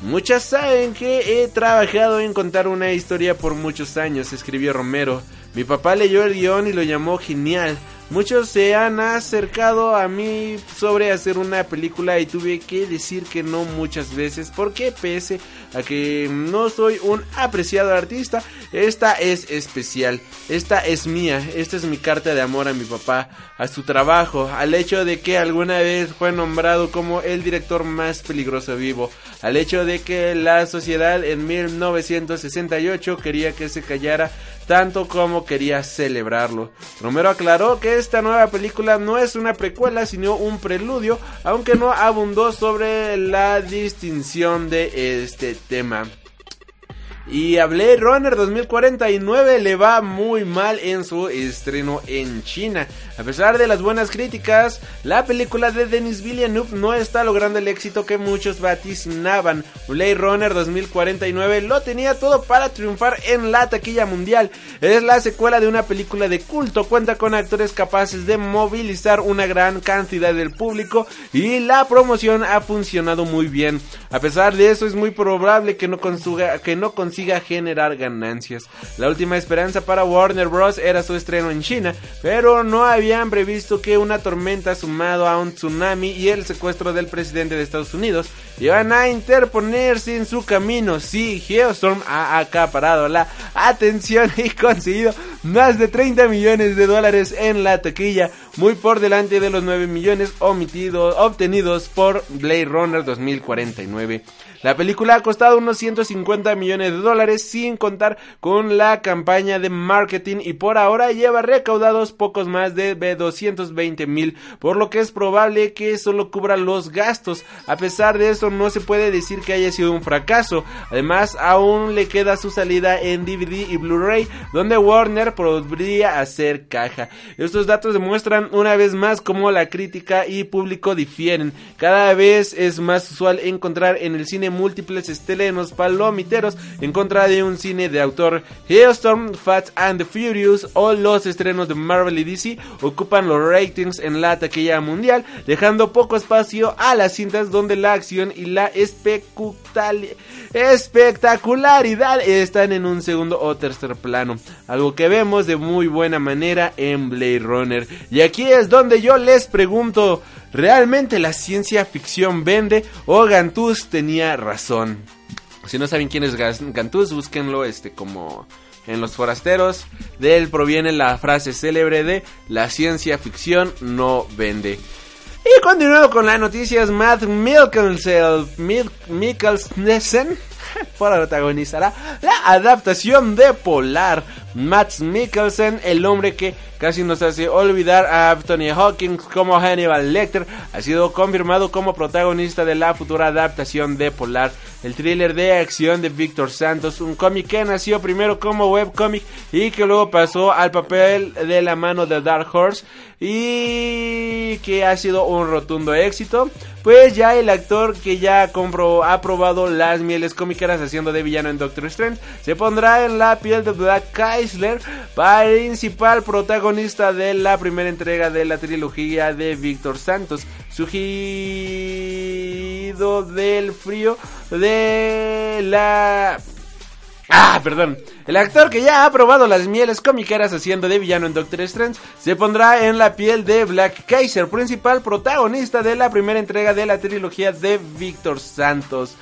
Muchas saben que he trabajado en contar una historia por muchos años, escribió Romero. Mi papá leyó el guion y lo llamó genial. Muchos se han acercado a mí sobre hacer una película y tuve que decir que no muchas veces. Porque pese a que no soy un apreciado artista, esta es especial, esta es mía, esta es mi carta de amor a mi papá, a su trabajo, al hecho de que alguna vez fue nombrado como el director más peligroso vivo, al hecho de que la sociedad en 1968 quería que se callara tanto como quería celebrarlo. Romero aclaró que esta nueva película no es una precuela, sino un preludio, aunque no abundó sobre la distinción de este tema. Y a Blade Runner 2049 le va muy mal en su estreno en China. A pesar de las buenas críticas, la película de Denis Villeneuve no está logrando el éxito que muchos vaticinaban. Blade Runner 2049 lo tenía todo para triunfar en la taquilla mundial. Es la secuela de una película de culto, cuenta con actores capaces de movilizar una gran cantidad del público y la promoción ha funcionado muy bien. A pesar de eso es muy probable que no consiga, que no consiga generar ganancias. La última esperanza para Warner Bros. era su estreno en China, pero no habían previsto que una tormenta sumado a un tsunami y el secuestro del presidente de Estados Unidos iban a interponerse en su camino. Sí, Geostorm ha acaparado la atención y conseguido más de 30 millones de dólares en la taquilla, muy por delante de los 9 millones obtenidos por Blade Runner 2049. La película ha costado unos 150 millones de dólares sin contar con la campaña de marketing y por ahora lleva recaudados pocos más de 220 mil, por lo que es probable que solo cubra los gastos. A pesar de eso no se puede decir que haya sido un fracaso. Además aún le queda su salida en DVD y Blu-ray donde Warner podría hacer caja. Estos datos demuestran una vez más cómo la crítica y público difieren. Cada vez es más usual encontrar en el cine múltiples estelenos palomiteros en contra de un cine de autor. Hailstorm, Fast and the Furious o los estrenos de Marvel y DC ocupan los ratings en la taquilla mundial, dejando poco espacio a las cintas donde la acción y la espectacularidad están en un segundo o tercer plano. Algo que vemos de muy buena manera en Blade Runner. Y aquí es donde yo les pregunto, ¿realmente la ciencia ficción vende o Gantuz tenía razón? Si no saben quién es Gantuz, búsquenlo este como en Los Forasteros. De él proviene la frase célebre de la ciencia ficción no vende. Y continuando con las noticias, Matt Mikkelsen protagonizará la adaptación de Polar. Matt Mikkelsen, el hombre que casi nos hace olvidar a Anthony Hawkins como Hannibal Lecter, ha sido confirmado como protagonista de la futura adaptación de Polar. El thriller de acción de Víctor Santos, un cómic que nació primero como webcómic y que luego pasó al papel de la mano de Dark Horse y que ha sido un rotundo éxito. Pues ya el actor que ya compró, ha probado las mieles cómicas haciendo de villano en Doctor Strange, se pondrá en la piel de Black Chrysler, principal protagonista de la primera entrega de la trilogía de Víctor Santos. Surgido del frío de la Ah, perdón. El actor que ya ha probado las mieles comiqueras haciendo de villano en Doctor Strange se pondrá en la piel de Black Kaiser, principal protagonista de la primera entrega de la trilogía de Víctor Santos.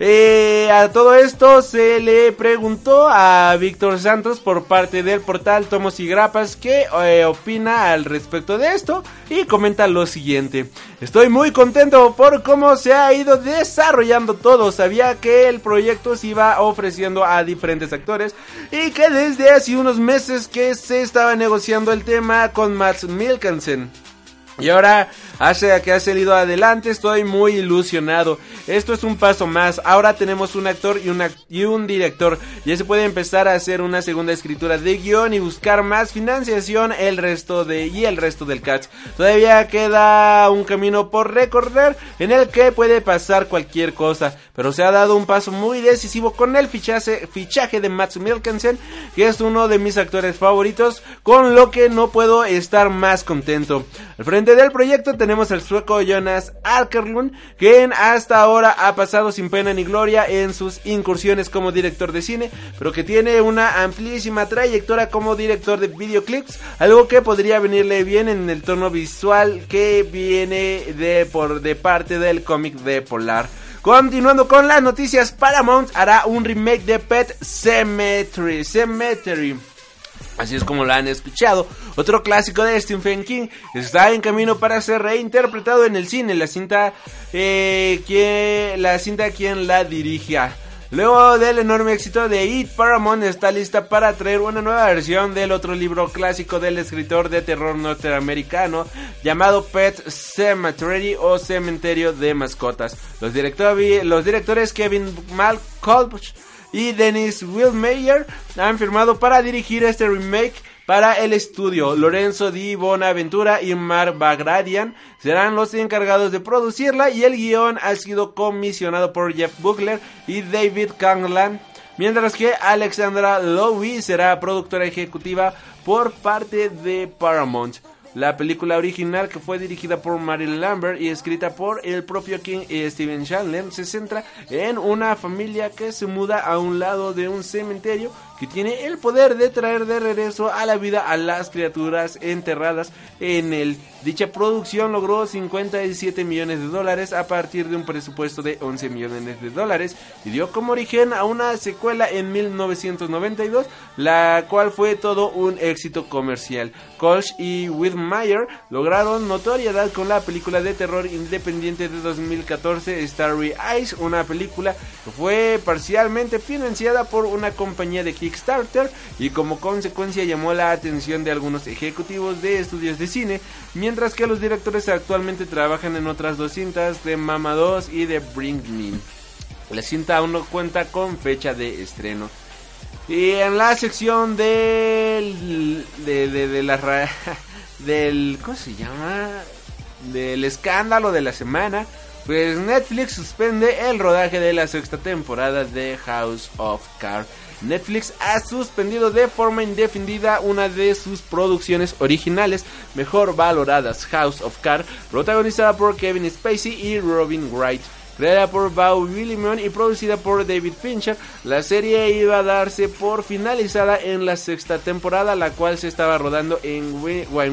Eh, a todo esto se le preguntó a Víctor Santos por parte del portal Tomos y Grapas qué eh, opina al respecto de esto y comenta lo siguiente. Estoy muy contento por cómo se ha ido desarrollando todo. Sabía que el proyecto se iba ofreciendo a diferentes actores y que desde hace unos meses que se estaba negociando el tema con Max Milkensen. Y ahora, hace que ha salido adelante, estoy muy ilusionado. Esto es un paso más. Ahora tenemos un actor y, una, y un director. Ya se puede empezar a hacer una segunda escritura de guion y buscar más financiación el resto de, y el resto del cast. Todavía queda un camino por recorrer en el que puede pasar cualquier cosa. Pero se ha dado un paso muy decisivo con el fichaje, fichaje de Max Milkensen, que es uno de mis actores favoritos, con lo que no puedo estar más contento. Al frente del proyecto tenemos al sueco Jonas Alkerlund, quien hasta ahora ha pasado sin pena ni gloria en sus incursiones como director de cine, pero que tiene una amplísima trayectoria como director de videoclips, algo que podría venirle bien en el tono visual que viene de, por, de parte del cómic de Polar. Continuando con las noticias, Paramount hará un remake de Pet Cemetery. Cemetery Así es como la han escuchado. Otro clásico de Stephen King está en camino para ser reinterpretado en el cine. La cinta, eh, que, la cinta quien la dirige. Luego del enorme éxito de It, Paramount está lista para traer una nueva versión del otro libro clásico del escritor de terror norteamericano llamado Pet Cemetery o Cementerio de Mascotas. Los, los directores Kevin Malcolm y Dennis Wilmeyer han firmado para dirigir este remake para el estudio. Lorenzo Di Bonaventura y Mark Bagradian serán los encargados de producirla y el guion ha sido comisionado por Jeff Buckler y David Cangland. Mientras que Alexandra Lowy será productora ejecutiva por parte de Paramount. La película original, que fue dirigida por Marilyn Lambert y escrita por el propio King y Steven Chandler, se centra en una familia que se muda a un lado de un cementerio que tiene el poder de traer de regreso a la vida a las criaturas enterradas en él. Dicha producción logró 57 millones de dólares a partir de un presupuesto de 11 millones de dólares y dio como origen a una secuela en 1992, la cual fue todo un éxito comercial. Kolsch y Whitmire lograron notoriedad con la película de terror independiente de 2014 Starry Eyes, una película que fue parcialmente financiada por una compañía de Kickstarter y como consecuencia llamó la atención de algunos ejecutivos de estudios de cine, mientras que los directores actualmente trabajan en otras dos cintas de Mama 2 y de Bring Me. La cinta aún no cuenta con fecha de estreno. Y en la sección del. de, de, de la. del. ¿Cómo se llama? Del escándalo de la semana. Pues Netflix suspende el rodaje de la sexta temporada de House of Cards. Netflix ha suspendido de forma indefinida una de sus producciones originales mejor valoradas, House of Cards, protagonizada por Kevin Spacey y Robin Wright. Creada por Bao Willimon y producida por David Fincher, la serie iba a darse por finalizada en la sexta temporada, la cual se estaba rodando en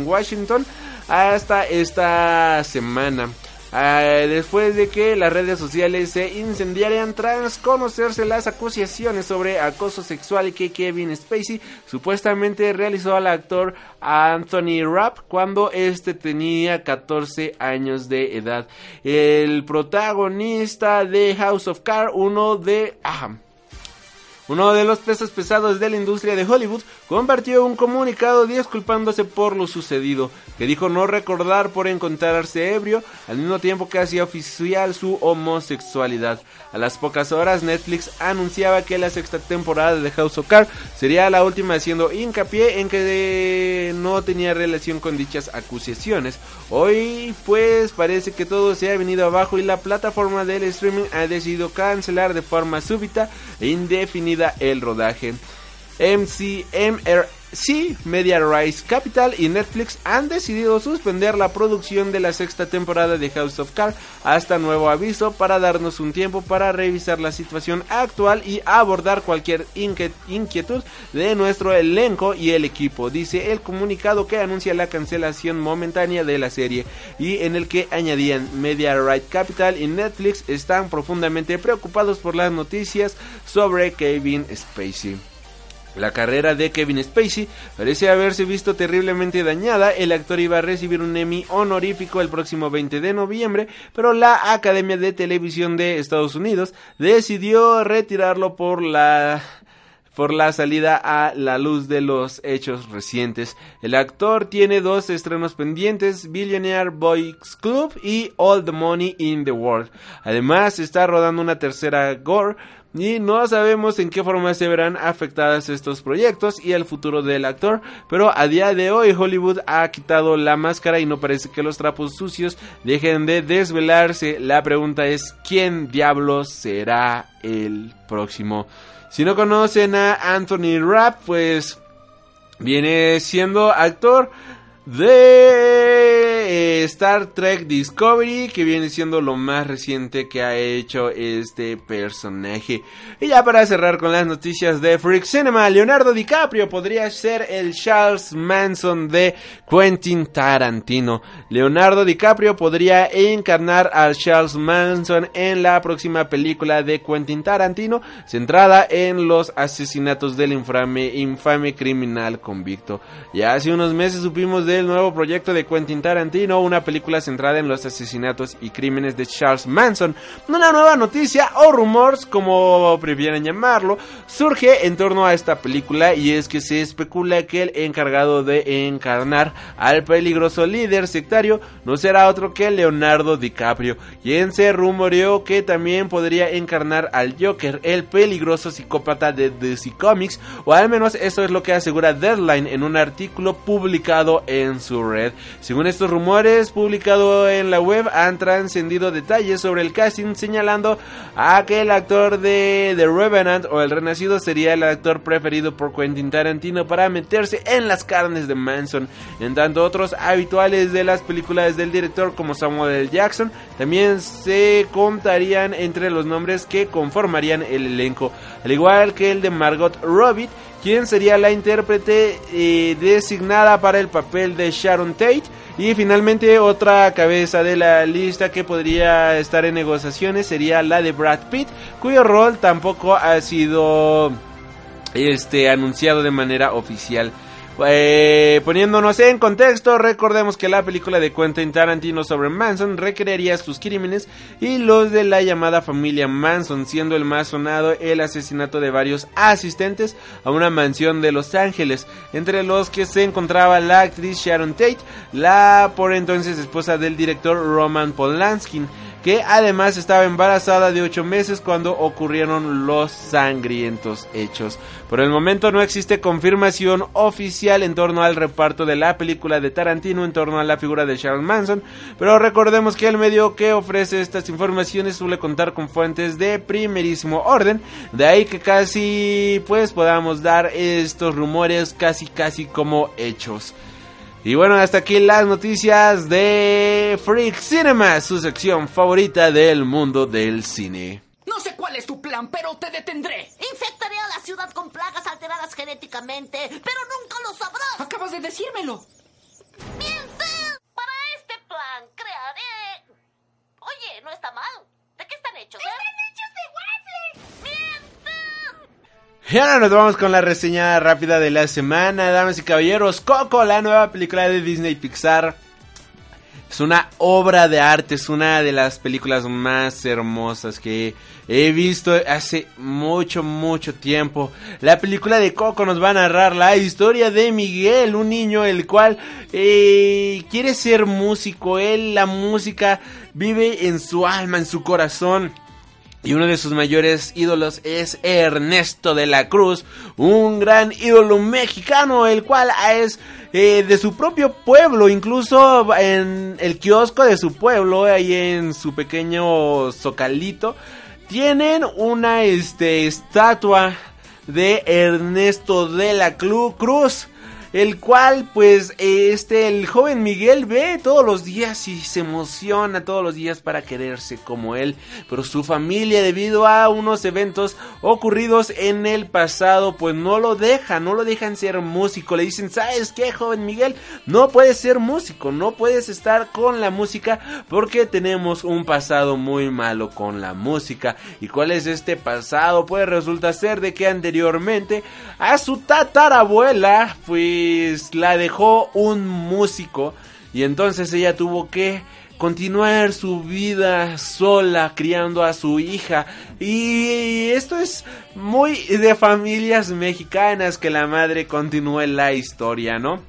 Washington hasta esta semana. Ah, después de que las redes sociales se incendiaran tras conocerse las acusaciones sobre acoso sexual que Kevin Spacey supuestamente realizó al actor Anthony Rapp cuando este tenía 14 años de edad. El protagonista de House of Cards, uno de... uno de los pesos pesados de la industria de Hollywood, compartió un comunicado disculpándose por lo sucedido, que dijo no recordar por encontrarse ebrio, al mismo tiempo que hacía oficial su homosexualidad. A las pocas horas, Netflix anunciaba que la sexta temporada de House of Cards sería la última, haciendo hincapié en que no tenía relación con dichas acusaciones. Hoy, pues, parece que todo se ha venido abajo y la plataforma del streaming ha decidido cancelar de forma súbita e indefinida el rodaje. MCMRC, Media Rise Capital y Netflix han decidido suspender la producción de la sexta temporada de House of Cards hasta nuevo aviso para darnos un tiempo para revisar la situación actual y abordar cualquier inquietud de nuestro elenco y el equipo, dice el comunicado que anuncia la cancelación momentánea de la serie y en el que añadían Media Right Capital y Netflix están profundamente preocupados por las noticias sobre Kevin Spacey. La carrera de Kevin Spacey parece haberse visto terriblemente dañada. El actor iba a recibir un Emmy honorífico el próximo 20 de noviembre, pero la Academia de Televisión de Estados Unidos decidió retirarlo por la por la salida a la luz de los hechos recientes. El actor tiene dos estrenos pendientes, Billionaire Boys Club y All the Money in the World. Además, está rodando una tercera Gore y no sabemos en qué forma se verán afectadas estos proyectos y el futuro del actor, pero a día de hoy Hollywood ha quitado la máscara y no parece que los trapos sucios dejen de desvelarse. La pregunta es ¿quién diablos será el próximo? Si no conocen a Anthony Rapp, pues viene siendo actor de Star Trek Discovery, que viene siendo lo más reciente que ha hecho este personaje. Y ya para cerrar con las noticias de Freak Cinema, Leonardo DiCaprio podría ser el Charles Manson de Quentin Tarantino. Leonardo DiCaprio podría encarnar al Charles Manson en la próxima película de Quentin Tarantino, centrada en los asesinatos del infame, infame criminal convicto. Ya hace unos meses supimos de el nuevo proyecto de Quentin Tarantino, una película centrada en los asesinatos y crímenes de Charles Manson. Una nueva noticia o rumores, como prefieren llamarlo, surge en torno a esta película y es que se especula que el encargado de encarnar al peligroso líder sectario no será otro que Leonardo DiCaprio, quien se rumoreó que también podría encarnar al Joker, el peligroso psicópata de DC Comics, o al menos eso es lo que asegura Deadline en un artículo publicado en en su red. Según estos rumores publicados en la web, han trascendido detalles sobre el casting señalando a que el actor de The Revenant o El Renacido sería el actor preferido por Quentin Tarantino para meterse en las carnes de Manson. En tanto, otros habituales de las películas del director como Samuel L. Jackson también se contarían entre los nombres que conformarían el elenco, al igual que el de Margot Robbie quién sería la intérprete eh, designada para el papel de Sharon Tate. Y finalmente otra cabeza de la lista que podría estar en negociaciones sería la de Brad Pitt, cuyo rol tampoco ha sido este anunciado de manera oficial. Eh, poniéndonos en contexto, recordemos que la película de Quentin Tarantino sobre Manson recrearía sus crímenes y los de la llamada familia Manson, siendo el más sonado el asesinato de varios asistentes a una mansión de Los Ángeles, entre los que se encontraba la actriz Sharon Tate, la por entonces esposa del director Roman Polanski que además estaba embarazada de 8 meses cuando ocurrieron los sangrientos hechos. Por el momento no existe confirmación oficial en torno al reparto de la película de Tarantino en torno a la figura de Charles Manson, pero recordemos que el medio que ofrece estas informaciones suele contar con fuentes de primerísimo orden, de ahí que casi pues podamos dar estos rumores casi casi como hechos. Y bueno, hasta aquí las noticias de Freak Cinema, su sección favorita del mundo del cine. No sé cuál es tu plan, pero te detendré. Infectaré a la ciudad con plagas alteradas genéticamente, pero nunca lo sabrás. Acabas de decírmelo. ¡Mientes! Para este plan crearé... Oye, no está mal. ¿De qué están hechos? eh? ¡Están hechos de waffles! ¡Mientes! Y ahora nos vamos con la reseña rápida de la semana, damas y caballeros. Coco, la nueva película de Disney Pixar. Es una obra de arte, es una de las películas más hermosas que he visto hace mucho, mucho tiempo. La película de Coco nos va a narrar la historia de Miguel, un niño el cual eh, quiere ser músico. Él, la música, vive en su alma, en su corazón. Y uno de sus mayores ídolos es Ernesto de la Cruz, un gran ídolo mexicano, el cual es eh, de su propio pueblo, incluso en el kiosco de su pueblo, ahí en su pequeño zocalito, tienen una este, estatua de Ernesto de la Cruz el cual pues este el joven Miguel ve todos los días y se emociona todos los días para quererse como él, pero su familia debido a unos eventos ocurridos en el pasado pues no lo deja, no lo dejan ser músico, le dicen, "¿Sabes qué, joven Miguel? No puedes ser músico, no puedes estar con la música porque tenemos un pasado muy malo con la música." ¿Y cuál es este pasado? Pues resulta ser de que anteriormente a su tatarabuela fue pues, la dejó un músico y entonces ella tuvo que continuar su vida sola criando a su hija y esto es muy de familias mexicanas que la madre continúe la historia, ¿no?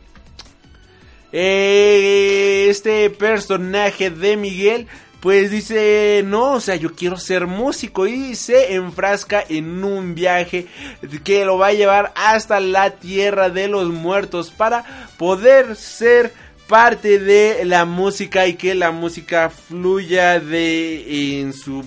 Eh, este personaje de Miguel pues dice, no, o sea, yo quiero ser músico y se enfrasca en un viaje que lo va a llevar hasta la tierra de los muertos para poder ser parte de la música y que la música fluya de en su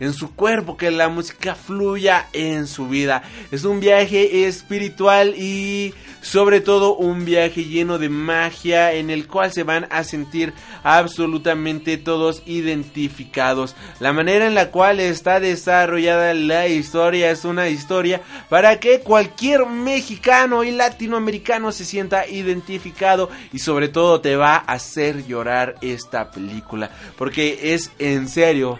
en su cuerpo, que la música fluya en su vida. Es un viaje espiritual y sobre todo un viaje lleno de magia en el cual se van a sentir absolutamente todos identificados. La manera en la cual está desarrollada la historia es una historia para que cualquier mexicano y latinoamericano se sienta identificado y sobre todo te va a hacer llorar esta película porque es en serio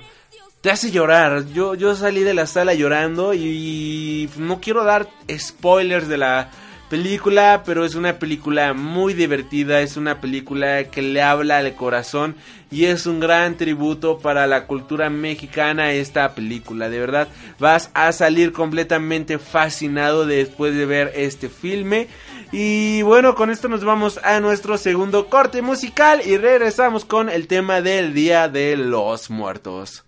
te hace llorar. Yo, yo salí de la sala llorando y no quiero dar spoilers de la película, pero es una película muy divertida, es una película que le habla al corazón y es un gran tributo para la cultura mexicana esta película. De verdad, vas a salir completamente fascinado después de ver este filme. Y bueno, con esto nos vamos a nuestro segundo corte musical y regresamos con el tema del Día de los Muertos.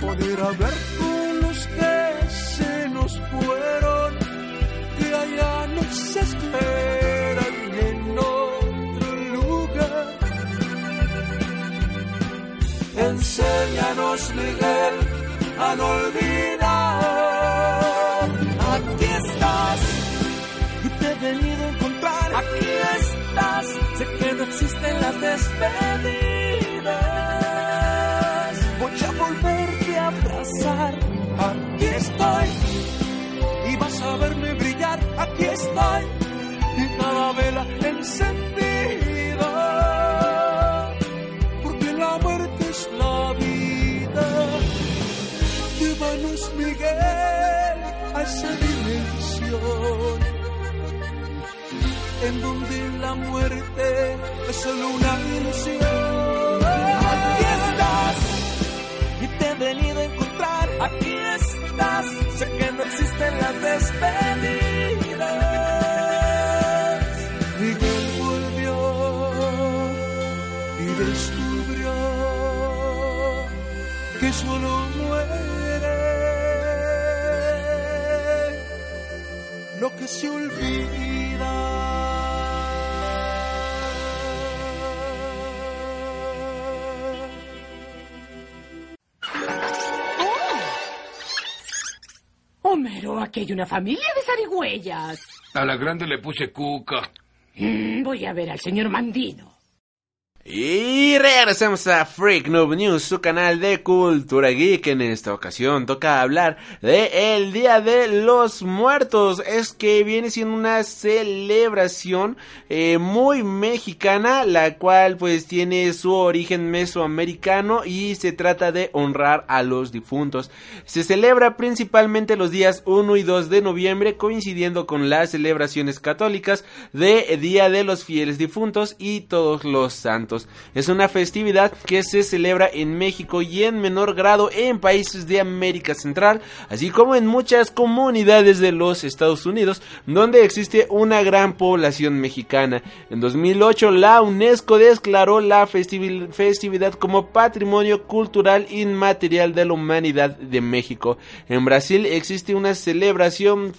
Quisiera ver con los que se nos fueron, que allá nos esperan en otro lugar. Enséñanos, Miguel, a no olvidar. Aquí estás y te he venido a encontrar. Aquí estás, sé que no existen las despedidas. Y vas a verme brillar. Aquí estoy y cada vela encendida. Porque la muerte es la vida. Llévanos, Miguel, a esa dimensión en donde la muerte es solo una ilusión. Aquí estás y te he venido a encontrar. Aquí sé que no existen las despedidas. Miguel volvió y descubrió que solo muere lo que se olvida. Homero, aquí hay una familia de zarigüeyas. A la grande le puse cuca. Mm, voy a ver al señor Mandino. Y regresamos a Freak Noob News, su canal de cultura geek. En esta ocasión toca hablar de el Día de los Muertos. Es que viene siendo una celebración eh, muy mexicana, la cual pues tiene su origen mesoamericano y se trata de honrar a los difuntos. Se celebra principalmente los días 1 y 2 de noviembre, coincidiendo con las celebraciones católicas de Día de los Fieles Difuntos y Todos los Santos. Es una festividad que se celebra en México y en menor grado en países de América Central, así como en muchas comunidades de los Estados Unidos, donde existe una gran población mexicana. En 2008 la UNESCO declaró la festiv festividad como Patrimonio Cultural Inmaterial de la Humanidad de México. En Brasil existe una celebración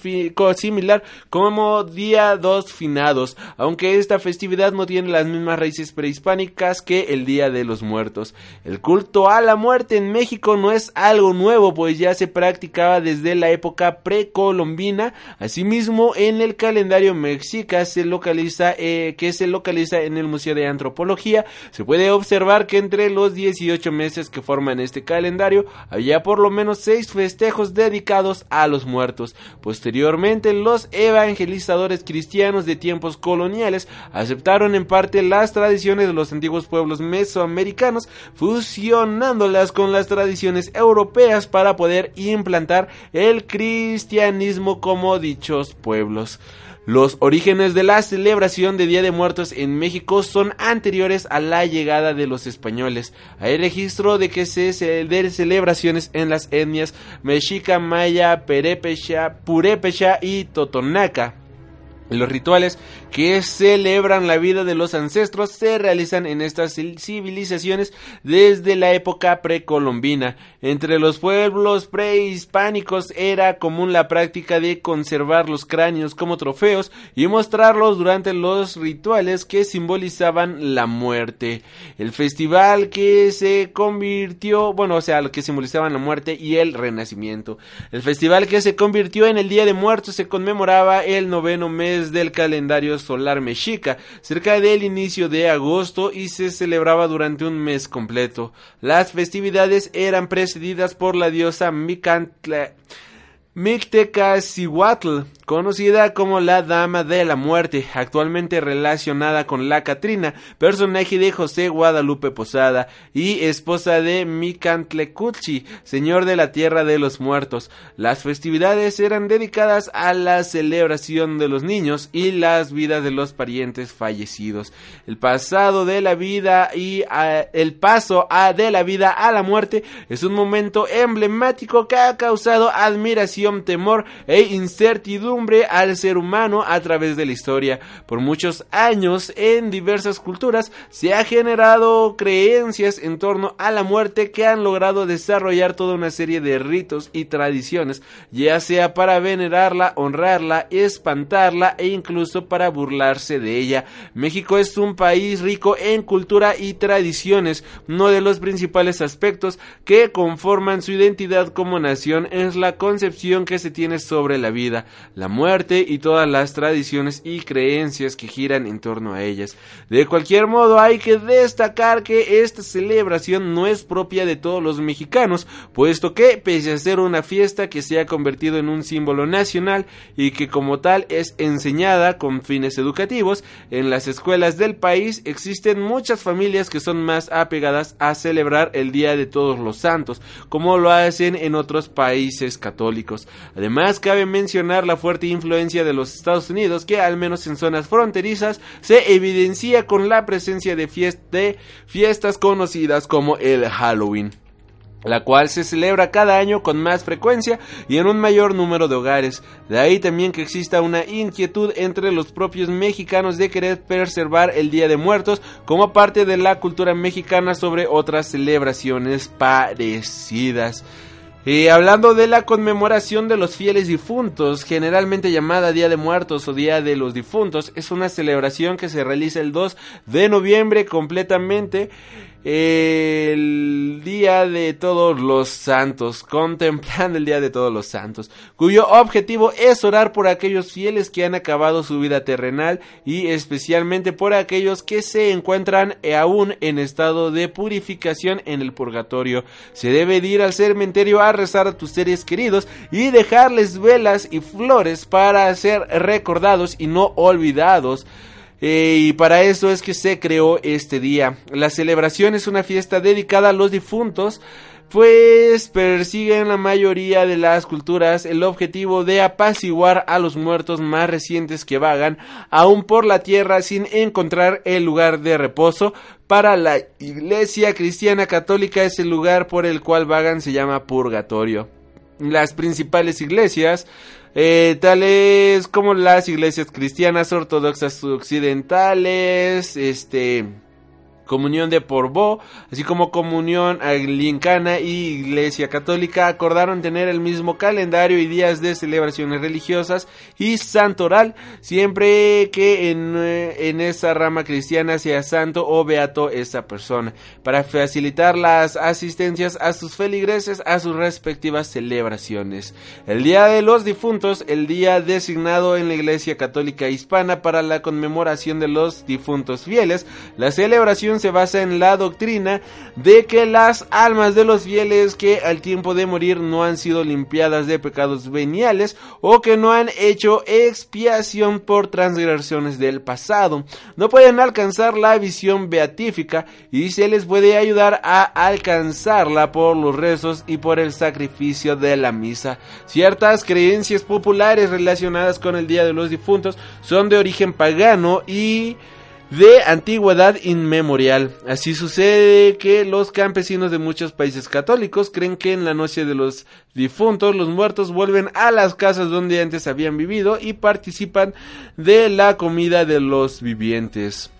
similar como Día dos Finados, aunque esta festividad no tiene las mismas raíces prehispánicas que el Día de los Muertos. El culto a la muerte en México no es algo nuevo, pues ya se practicaba desde la época precolombina. Asimismo, en el calendario mexica se localiza, eh, que se localiza en el Museo de Antropología, se puede observar que entre los 18 meses que forman este calendario, había por lo menos seis festejos dedicados a los muertos. Posteriormente, los evangelizadores cristianos de tiempos coloniales aceptaron en parte las tradiciones de los antiguos pueblos mesoamericanos, fusionándolas con las tradiciones europeas para poder implantar el cristianismo como dichos pueblos. Los orígenes de la celebración de Día de Muertos en México son anteriores a la llegada de los españoles. Hay registro de que se de celebraciones en las etnias mexica, maya, perepecha, purépecha y totonaca. Los rituales que celebran la vida de los ancestros se realizan en estas civilizaciones desde la época precolombina. Entre los pueblos prehispánicos era común la práctica de conservar los cráneos como trofeos y mostrarlos durante los rituales que simbolizaban la muerte. El festival que se convirtió, bueno, o sea, lo que simbolizaban la muerte y el renacimiento. El festival que se convirtió en el Día de Muertos se conmemoraba el noveno mes del calendario solar mexica, cerca del inicio de agosto y se celebraba durante un mes completo. Las festividades eran precedidas por la diosa Micantla Mictecacihuatl, conocida como la Dama de la Muerte, actualmente relacionada con la Catrina, personaje de José Guadalupe Posada y esposa de Micantlecuchi, señor de la Tierra de los Muertos. Las festividades eran dedicadas a la celebración de los niños y las vidas de los parientes fallecidos. El pasado de la vida y el paso de la vida a la muerte es un momento emblemático que ha causado admiración temor e incertidumbre al ser humano a través de la historia. Por muchos años en diversas culturas se ha generado creencias en torno a la muerte que han logrado desarrollar toda una serie de ritos y tradiciones, ya sea para venerarla, honrarla, espantarla e incluso para burlarse de ella. México es un país rico en cultura y tradiciones. Uno de los principales aspectos que conforman su identidad como nación es la concepción que se tiene sobre la vida, la muerte y todas las tradiciones y creencias que giran en torno a ellas. De cualquier modo, hay que destacar que esta celebración no es propia de todos los mexicanos, puesto que, pese a ser una fiesta que se ha convertido en un símbolo nacional y que como tal es enseñada con fines educativos, en las escuelas del país existen muchas familias que son más apegadas a celebrar el Día de Todos los Santos, como lo hacen en otros países católicos. Además, cabe mencionar la fuerte influencia de los Estados Unidos, que al menos en zonas fronterizas se evidencia con la presencia de, de fiestas conocidas como el Halloween la cual se celebra cada año con más frecuencia y en un mayor número de hogares. De ahí también que exista una inquietud entre los propios mexicanos de querer preservar el Día de Muertos como parte de la cultura mexicana sobre otras celebraciones parecidas. Y hablando de la conmemoración de los fieles difuntos, generalmente llamada Día de Muertos o Día de los Difuntos, es una celebración que se realiza el 2 de noviembre completamente el Día de Todos los Santos, contemplando el Día de Todos los Santos, cuyo objetivo es orar por aquellos fieles que han acabado su vida terrenal y especialmente por aquellos que se encuentran aún en estado de purificación en el purgatorio. Se debe ir al cementerio a rezar a tus seres queridos y dejarles velas y flores para ser recordados y no olvidados. Eh, y para eso es que se creó este día. La celebración es una fiesta dedicada a los difuntos, pues persiguen la mayoría de las culturas el objetivo de apaciguar a los muertos más recientes que vagan aún por la tierra sin encontrar el lugar de reposo. Para la iglesia cristiana católica es el lugar por el cual vagan se llama purgatorio. Las principales iglesias eh, tales como las iglesias cristianas ortodoxas occidentales, este, Comunión de Porvó, así como Comunión Anglicana y Iglesia Católica acordaron tener el mismo calendario y días de celebraciones religiosas y santoral, siempre que en, eh, en esa rama cristiana sea santo o beato esa persona, para facilitar las asistencias a sus feligreses a sus respectivas celebraciones. El Día de los Difuntos, el día designado en la Iglesia Católica Hispana para la conmemoración de los difuntos fieles, la celebración se basa en la doctrina de que las almas de los fieles que al tiempo de morir no han sido limpiadas de pecados veniales o que no han hecho expiación por transgresiones del pasado, no pueden alcanzar la visión beatífica y se les puede ayudar a alcanzarla por los rezos y por el sacrificio de la misa. Ciertas creencias populares relacionadas con el Día de los Difuntos son de origen pagano y de antigüedad inmemorial. Así sucede que los campesinos de muchos países católicos creen que en la noche de los difuntos los muertos vuelven a las casas donde antes habían vivido y participan de la comida de los vivientes.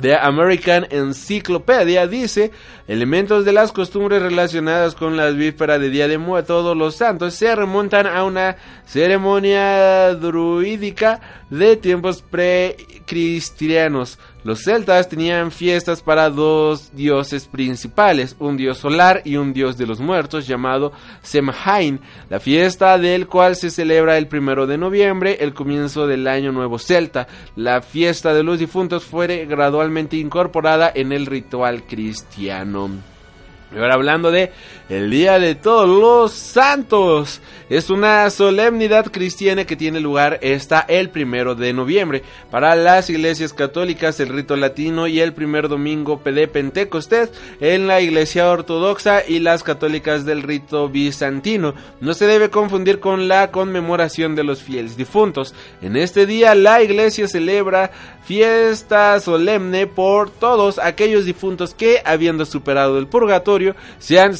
The American Encyclopedia dice, elementos de las costumbres relacionadas con las vísperas de Día de Todos los Santos se remontan a una ceremonia druídica de tiempos precristianos. Los celtas tenían fiestas para dos dioses principales, un dios solar y un dios de los muertos llamado Semhain, la fiesta del cual se celebra el primero de noviembre, el comienzo del año nuevo celta. La fiesta de los difuntos fue gradualmente incorporada en el ritual cristiano. Y ahora hablando de el Día de Todos los Santos. Es una solemnidad cristiana que tiene lugar hasta el primero de noviembre. Para las iglesias católicas el rito latino y el primer domingo de Pentecostés en la iglesia ortodoxa y las católicas del rito bizantino. No se debe confundir con la conmemoración de los fieles difuntos. En este día la iglesia celebra fiesta solemne por todos aquellos difuntos que habiendo superado el purgatorio purgatorio se han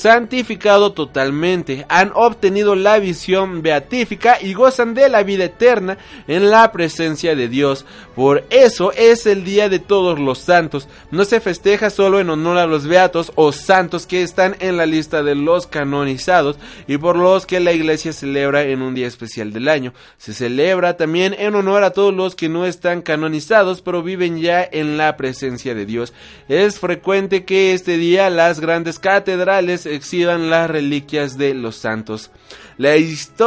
totalmente, han obtenido la visión beatífica y gozan de la vida eterna en la presencia de Dios. Por eso es el Día de Todos los Santos. No se festeja solo en honor a los beatos o santos que están en la lista de los canonizados y por los que la iglesia celebra en un día especial del año. Se celebra también en honor a todos los que no están canonizados pero viven ya en la presencia de Dios. Es frecuente que este día las grandes catedrales exhiban las reliquias de los santos. La,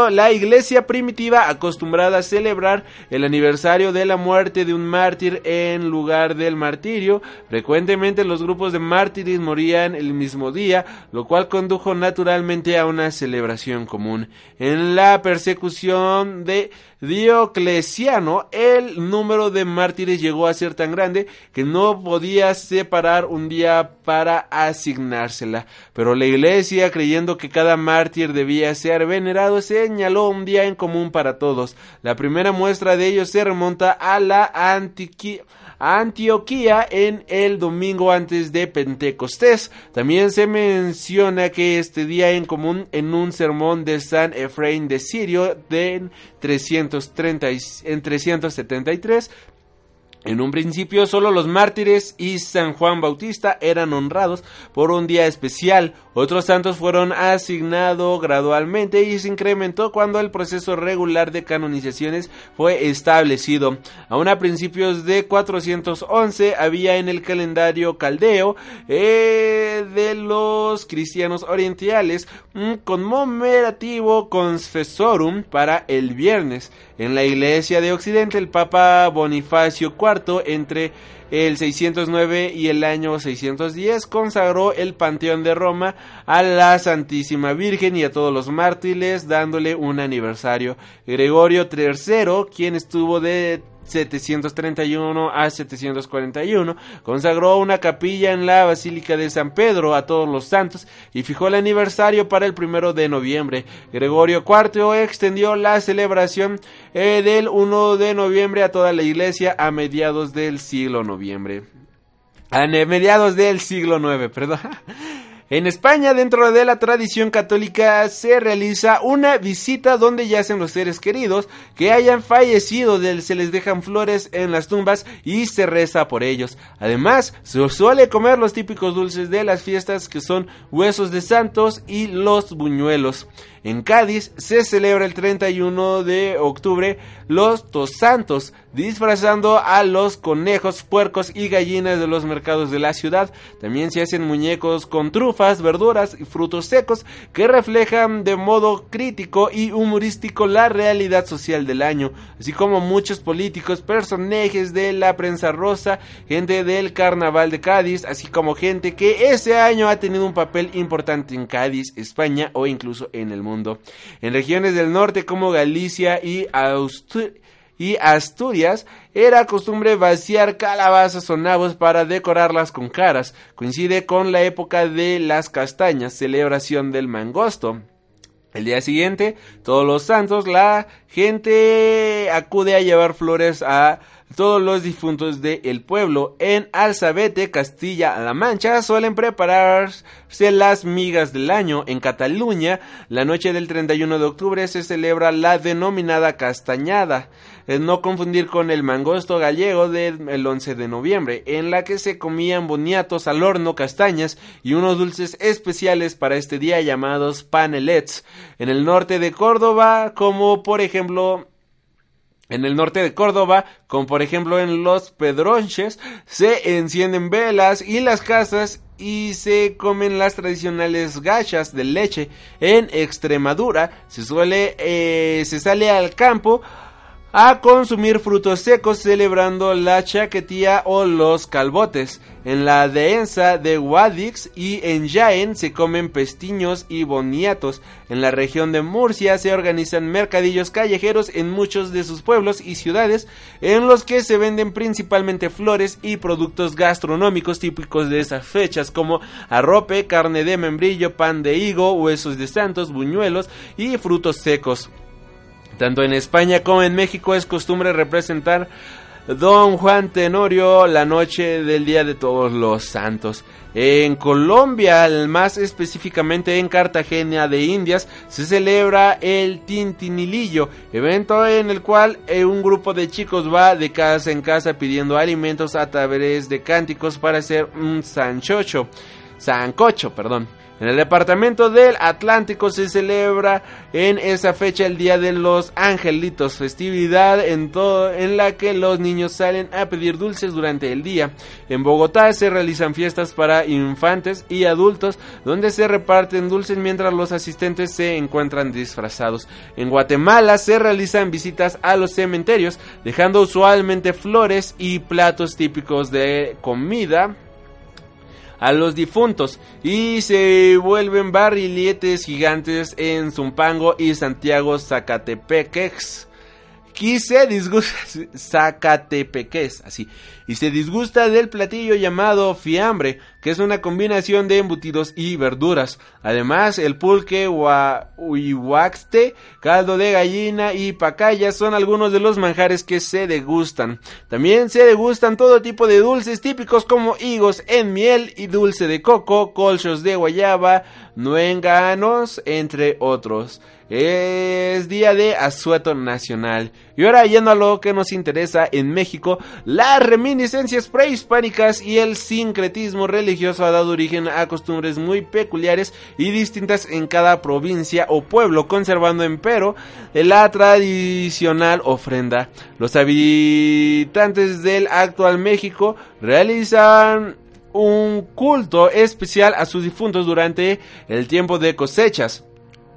la, iglesia primitiva acostumbrada a celebrar el aniversario de la muerte de un mártir en lugar del martirio. Frecuentemente los grupos de mártires morían el mismo día, lo cual condujo naturalmente a una celebración común. En la persecución de Diocleciano, el número de mártires llegó a ser tan grande que no podía separar un día para asignársela. Pero la iglesia, creyendo que cada mártir debía ser venerado, señaló un día en común para todos. La primera muestra de ello se remonta a la Antioquía en el domingo antes de Pentecostés. También se menciona que este día en común en un sermón de San Efraín de Sirio de 330, en 373 en un principio solo los mártires y San Juan Bautista eran honrados por un día especial. Otros santos fueron asignados gradualmente y se incrementó cuando el proceso regular de canonizaciones fue establecido. Aún a principios de 411 había en el calendario caldeo eh, de los cristianos orientales un conmemorativo confesorum para el viernes. En la iglesia de Occidente el Papa Bonifacio IV entre el 609 y el año 610 consagró el Panteón de Roma a la Santísima Virgen y a todos los mártires dándole un aniversario. Gregorio III, quien estuvo de 731 a 741, consagró una capilla en la Basílica de San Pedro a todos los santos y fijó el aniversario para el primero de noviembre. Gregorio IV extendió la celebración eh, del 1 de noviembre a toda la iglesia a mediados del siglo noviembre. A mediados del siglo IX, perdón. En España, dentro de la tradición católica, se realiza una visita donde yacen los seres queridos que hayan fallecido, se les dejan flores en las tumbas y se reza por ellos. Además, se suele comer los típicos dulces de las fiestas que son huesos de santos y los buñuelos. En Cádiz se celebra el 31 de octubre los Tosantos, disfrazando a los conejos, puercos y gallinas de los mercados de la ciudad. También se hacen muñecos con trufas, verduras y frutos secos que reflejan de modo crítico y humorístico la realidad social del año, así como muchos políticos, personajes de la prensa rosa, gente del carnaval de Cádiz, así como gente que ese año ha tenido un papel importante en Cádiz, España o incluso en el mundo. En regiones del norte como Galicia y, y Asturias era costumbre vaciar calabazas o nabos para decorarlas con caras. Coincide con la época de las castañas, celebración del mangosto. El día siguiente, todos los santos, la gente acude a llevar flores a todos los difuntos del pueblo. En Alzabete, Castilla-La Mancha, suelen prepararse las migas del año. En Cataluña, la noche del 31 de octubre se celebra la denominada castañada, no confundir con el mangosto gallego del 11 de noviembre, en la que se comían boniatos al horno, castañas y unos dulces especiales para este día llamados panelets. En el norte de Córdoba, como por ejemplo en el norte de Córdoba, como por ejemplo en Los Pedronches, se encienden velas y las casas y se comen las tradicionales gachas de leche. En Extremadura se suele, eh, se sale al campo a consumir frutos secos celebrando la chaquetía o los calbotes. En la dehesa de Guadix y en Jaén se comen pestiños y boniatos. En la región de Murcia se organizan mercadillos callejeros en muchos de sus pueblos y ciudades en los que se venden principalmente flores y productos gastronómicos típicos de esas fechas como arrope, carne de membrillo, pan de higo, huesos de santos, buñuelos y frutos secos. Tanto en España como en México es costumbre representar Don Juan Tenorio la noche del Día de Todos los Santos. En Colombia, más específicamente en Cartagena de Indias, se celebra el Tintinilillo, evento en el cual eh, un grupo de chicos va de casa en casa pidiendo alimentos a través de cánticos para hacer un sanchocho, sancocho, perdón. En el departamento del Atlántico se celebra en esa fecha el Día de los Angelitos, festividad en, todo, en la que los niños salen a pedir dulces durante el día. En Bogotá se realizan fiestas para infantes y adultos donde se reparten dulces mientras los asistentes se encuentran disfrazados. En Guatemala se realizan visitas a los cementerios dejando usualmente flores y platos típicos de comida a los difuntos y se vuelven barriletes gigantes en Zumpango y Santiago Zacatepeques. Y se disgusta Zacatepeques, así. Y se disgusta del platillo llamado fiambre, que es una combinación de embutidos y verduras. Además, el pulque, huaxte, caldo de gallina y pacaya son algunos de los manjares que se degustan. También se degustan todo tipo de dulces típicos como higos en miel y dulce de coco, colchos de guayaba, nuenganos, entre otros. Es día de asueto nacional. Y ahora yendo a lo que nos interesa en México, las reminiscencias prehispánicas y el sincretismo religioso ha dado origen a costumbres muy peculiares y distintas en cada provincia o pueblo, conservando empero la tradicional ofrenda. Los habitantes del actual México realizan un culto especial a sus difuntos durante el tiempo de cosechas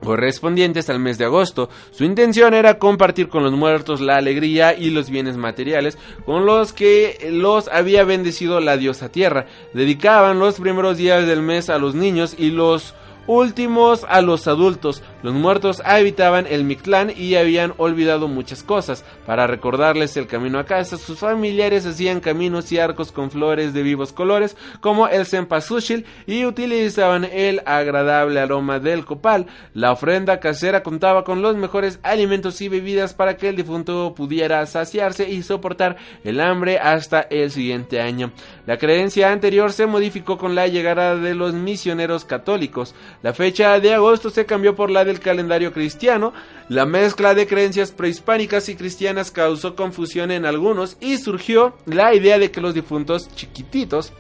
correspondientes al mes de agosto. Su intención era compartir con los muertos la alegría y los bienes materiales con los que los había bendecido la diosa tierra. Dedicaban los primeros días del mes a los niños y los últimos a los adultos. Los muertos habitaban el Mictlán y habían olvidado muchas cosas. Para recordarles el camino a casa, sus familiares hacían caminos y arcos con flores de vivos colores, como el cempasúchil, y utilizaban el agradable aroma del copal. La ofrenda casera contaba con los mejores alimentos y bebidas para que el difunto pudiera saciarse y soportar el hambre hasta el siguiente año. La creencia anterior se modificó con la llegada de los misioneros católicos. La fecha de agosto se cambió por la de calendario cristiano, la mezcla de creencias prehispánicas y cristianas causó confusión en algunos y surgió la idea de que los difuntos chiquititos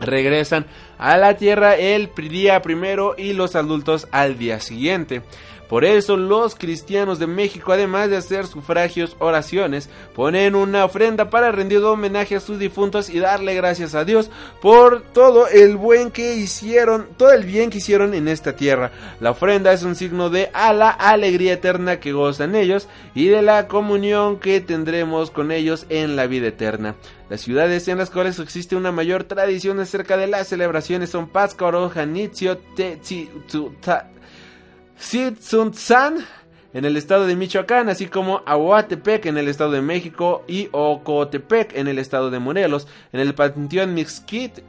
regresan a la tierra el día primero y los adultos al día siguiente. Por eso los cristianos de México, además de hacer sufragios, oraciones, ponen una ofrenda para rendir homenaje a sus difuntos y darle gracias a Dios por todo el buen que hicieron, todo el bien que hicieron en esta tierra. La ofrenda es un signo de a la alegría eterna que gozan ellos y de la comunión que tendremos con ellos en la vida eterna. Las ciudades en las cuales existe una mayor tradición acerca de las celebraciones son Pátzcuaro, Janitzio, San en el estado de Michoacán, así como Aguatepec en el estado de México y Ocotepec en el estado de Morelos, en el Panteón Mixquit,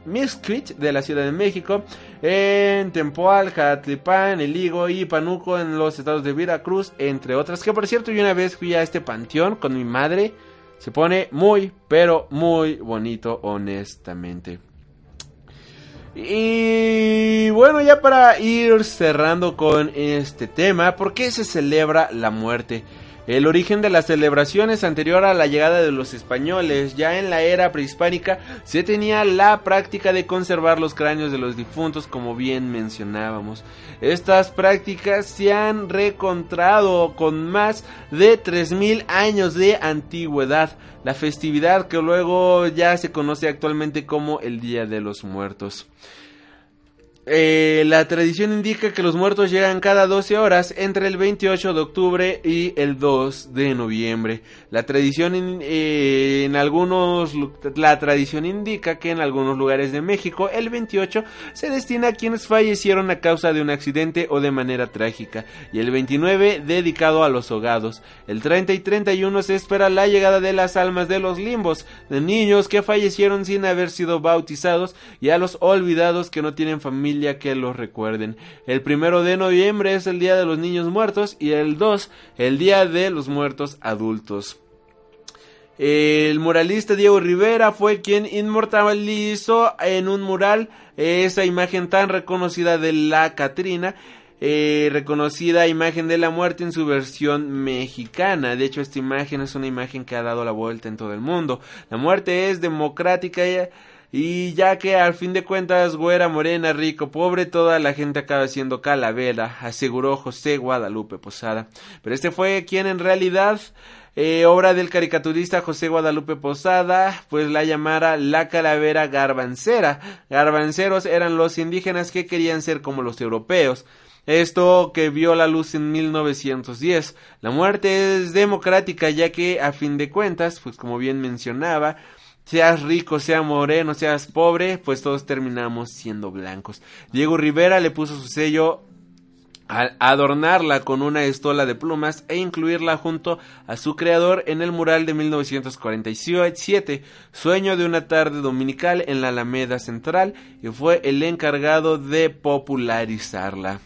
de la Ciudad de México, en Tempoal, Jatlipán, El Higo y Panuco en los estados de Veracruz, entre otras. Que por cierto, yo una vez fui a este panteón con mi madre. Se pone muy, pero muy bonito, honestamente. Y bueno, ya para ir cerrando con este tema, ¿por qué se celebra la muerte? El origen de las celebraciones anterior a la llegada de los españoles, ya en la era prehispánica, se tenía la práctica de conservar los cráneos de los difuntos, como bien mencionábamos. Estas prácticas se han recontrado con más de 3000 años de antigüedad, la festividad que luego ya se conoce actualmente como el Día de los Muertos. Eh, la tradición indica que los muertos llegan cada 12 horas entre el 28 de octubre y el 2 de noviembre. La tradición eh, en algunos la tradición indica que en algunos lugares de México el 28 se destina a quienes fallecieron a causa de un accidente o de manera trágica y el 29 dedicado a los hogados. El 30 y 31 se espera la llegada de las almas de los limbos, de niños que fallecieron sin haber sido bautizados y a los olvidados que no tienen familia que los recuerden. El primero de noviembre es el Día de los Niños Muertos y el 2 el Día de los Muertos Adultos. El muralista Diego Rivera fue quien inmortalizó en un mural esa imagen tan reconocida de la Catrina. Eh, reconocida imagen de la muerte en su versión mexicana. De hecho, esta imagen es una imagen que ha dado la vuelta en todo el mundo. La muerte es democrática y ya que al fin de cuentas, güera, morena, rico, pobre, toda la gente acaba siendo calavera, aseguró José Guadalupe Posada. Pero este fue quien en realidad eh, obra del caricaturista José Guadalupe Posada, pues la llamara la calavera garbancera. Garbanceros eran los indígenas que querían ser como los europeos. Esto que vio la luz en 1910. La muerte es democrática ya que a fin de cuentas, pues como bien mencionaba, seas rico, seas moreno, seas pobre, pues todos terminamos siendo blancos. Diego Rivera le puso su sello al adornarla con una estola de plumas e incluirla junto a su creador en el mural de 1947, Sueño de una tarde dominical en la Alameda Central, y fue el encargado de popularizarla.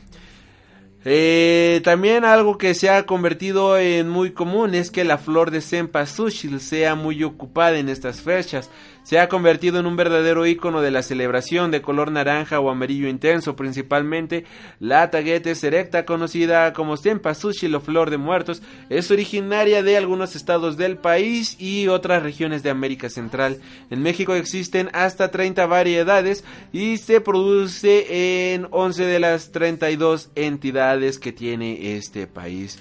Eh, también algo que se ha convertido en muy común es que la flor de cempasúchil sea muy ocupada en estas fechas se ha convertido en un verdadero icono de la celebración de color naranja o amarillo intenso, principalmente la taguete erecta, conocida como Cempasúchil o flor de muertos, es originaria de algunos estados del país y otras regiones de América Central. En México existen hasta 30 variedades y se produce en 11 de las 32 entidades que tiene este país.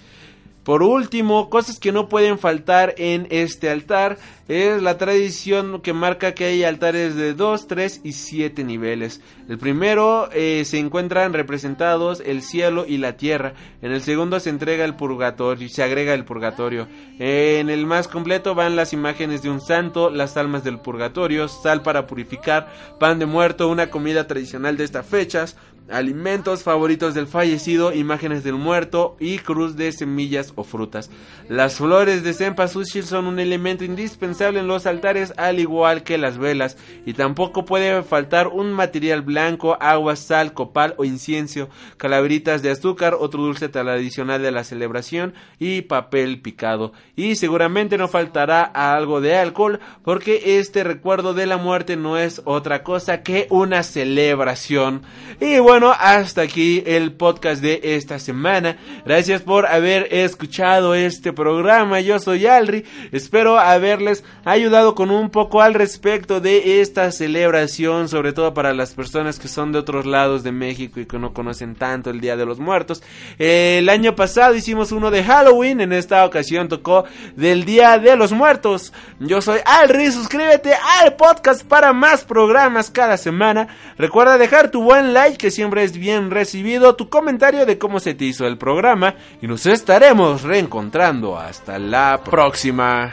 Por último, cosas que no pueden faltar en este altar es la tradición que marca que hay altares de 2, 3 y 7 niveles. El primero eh, se encuentran representados el cielo y la tierra. En el segundo se entrega el purgatorio, se agrega el purgatorio. En el más completo van las imágenes de un santo, las almas del purgatorio, sal para purificar, pan de muerto, una comida tradicional de estas fechas, alimentos favoritos del fallecido, imágenes del muerto y cruz de semillas o frutas. Las flores de cempasúchil son un elemento indispensable en los altares al igual que las velas y tampoco puede faltar un material blanco, agua, sal, copal o incienso, calaveritas de azúcar, otro dulce tradicional de la celebración y papel picado. Y seguramente no faltará algo de alcohol porque este recuerdo de la muerte no es otra cosa que una celebración. Y bueno, hasta aquí el podcast de esta semana. Gracias por haber escuchado este programa. Yo soy Alri. Espero haberles ayudado con un poco al respecto de esta celebración, sobre todo para las personas que son de otros lados de México y que no conocen tanto el Día de los Muertos. El año pasado hicimos uno de Halloween, en esta ocasión tocó del Día de los Muertos. Yo soy Alri, suscríbete al podcast para más programas cada semana. Recuerda dejar tu buen like que siempre es bien recibido tu comentario de cómo se te hizo el programa y nos estaremos reencontrando hasta la próxima.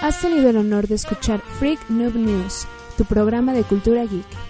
Has tenido el honor de escuchar Freak Noob News, tu programa de cultura geek.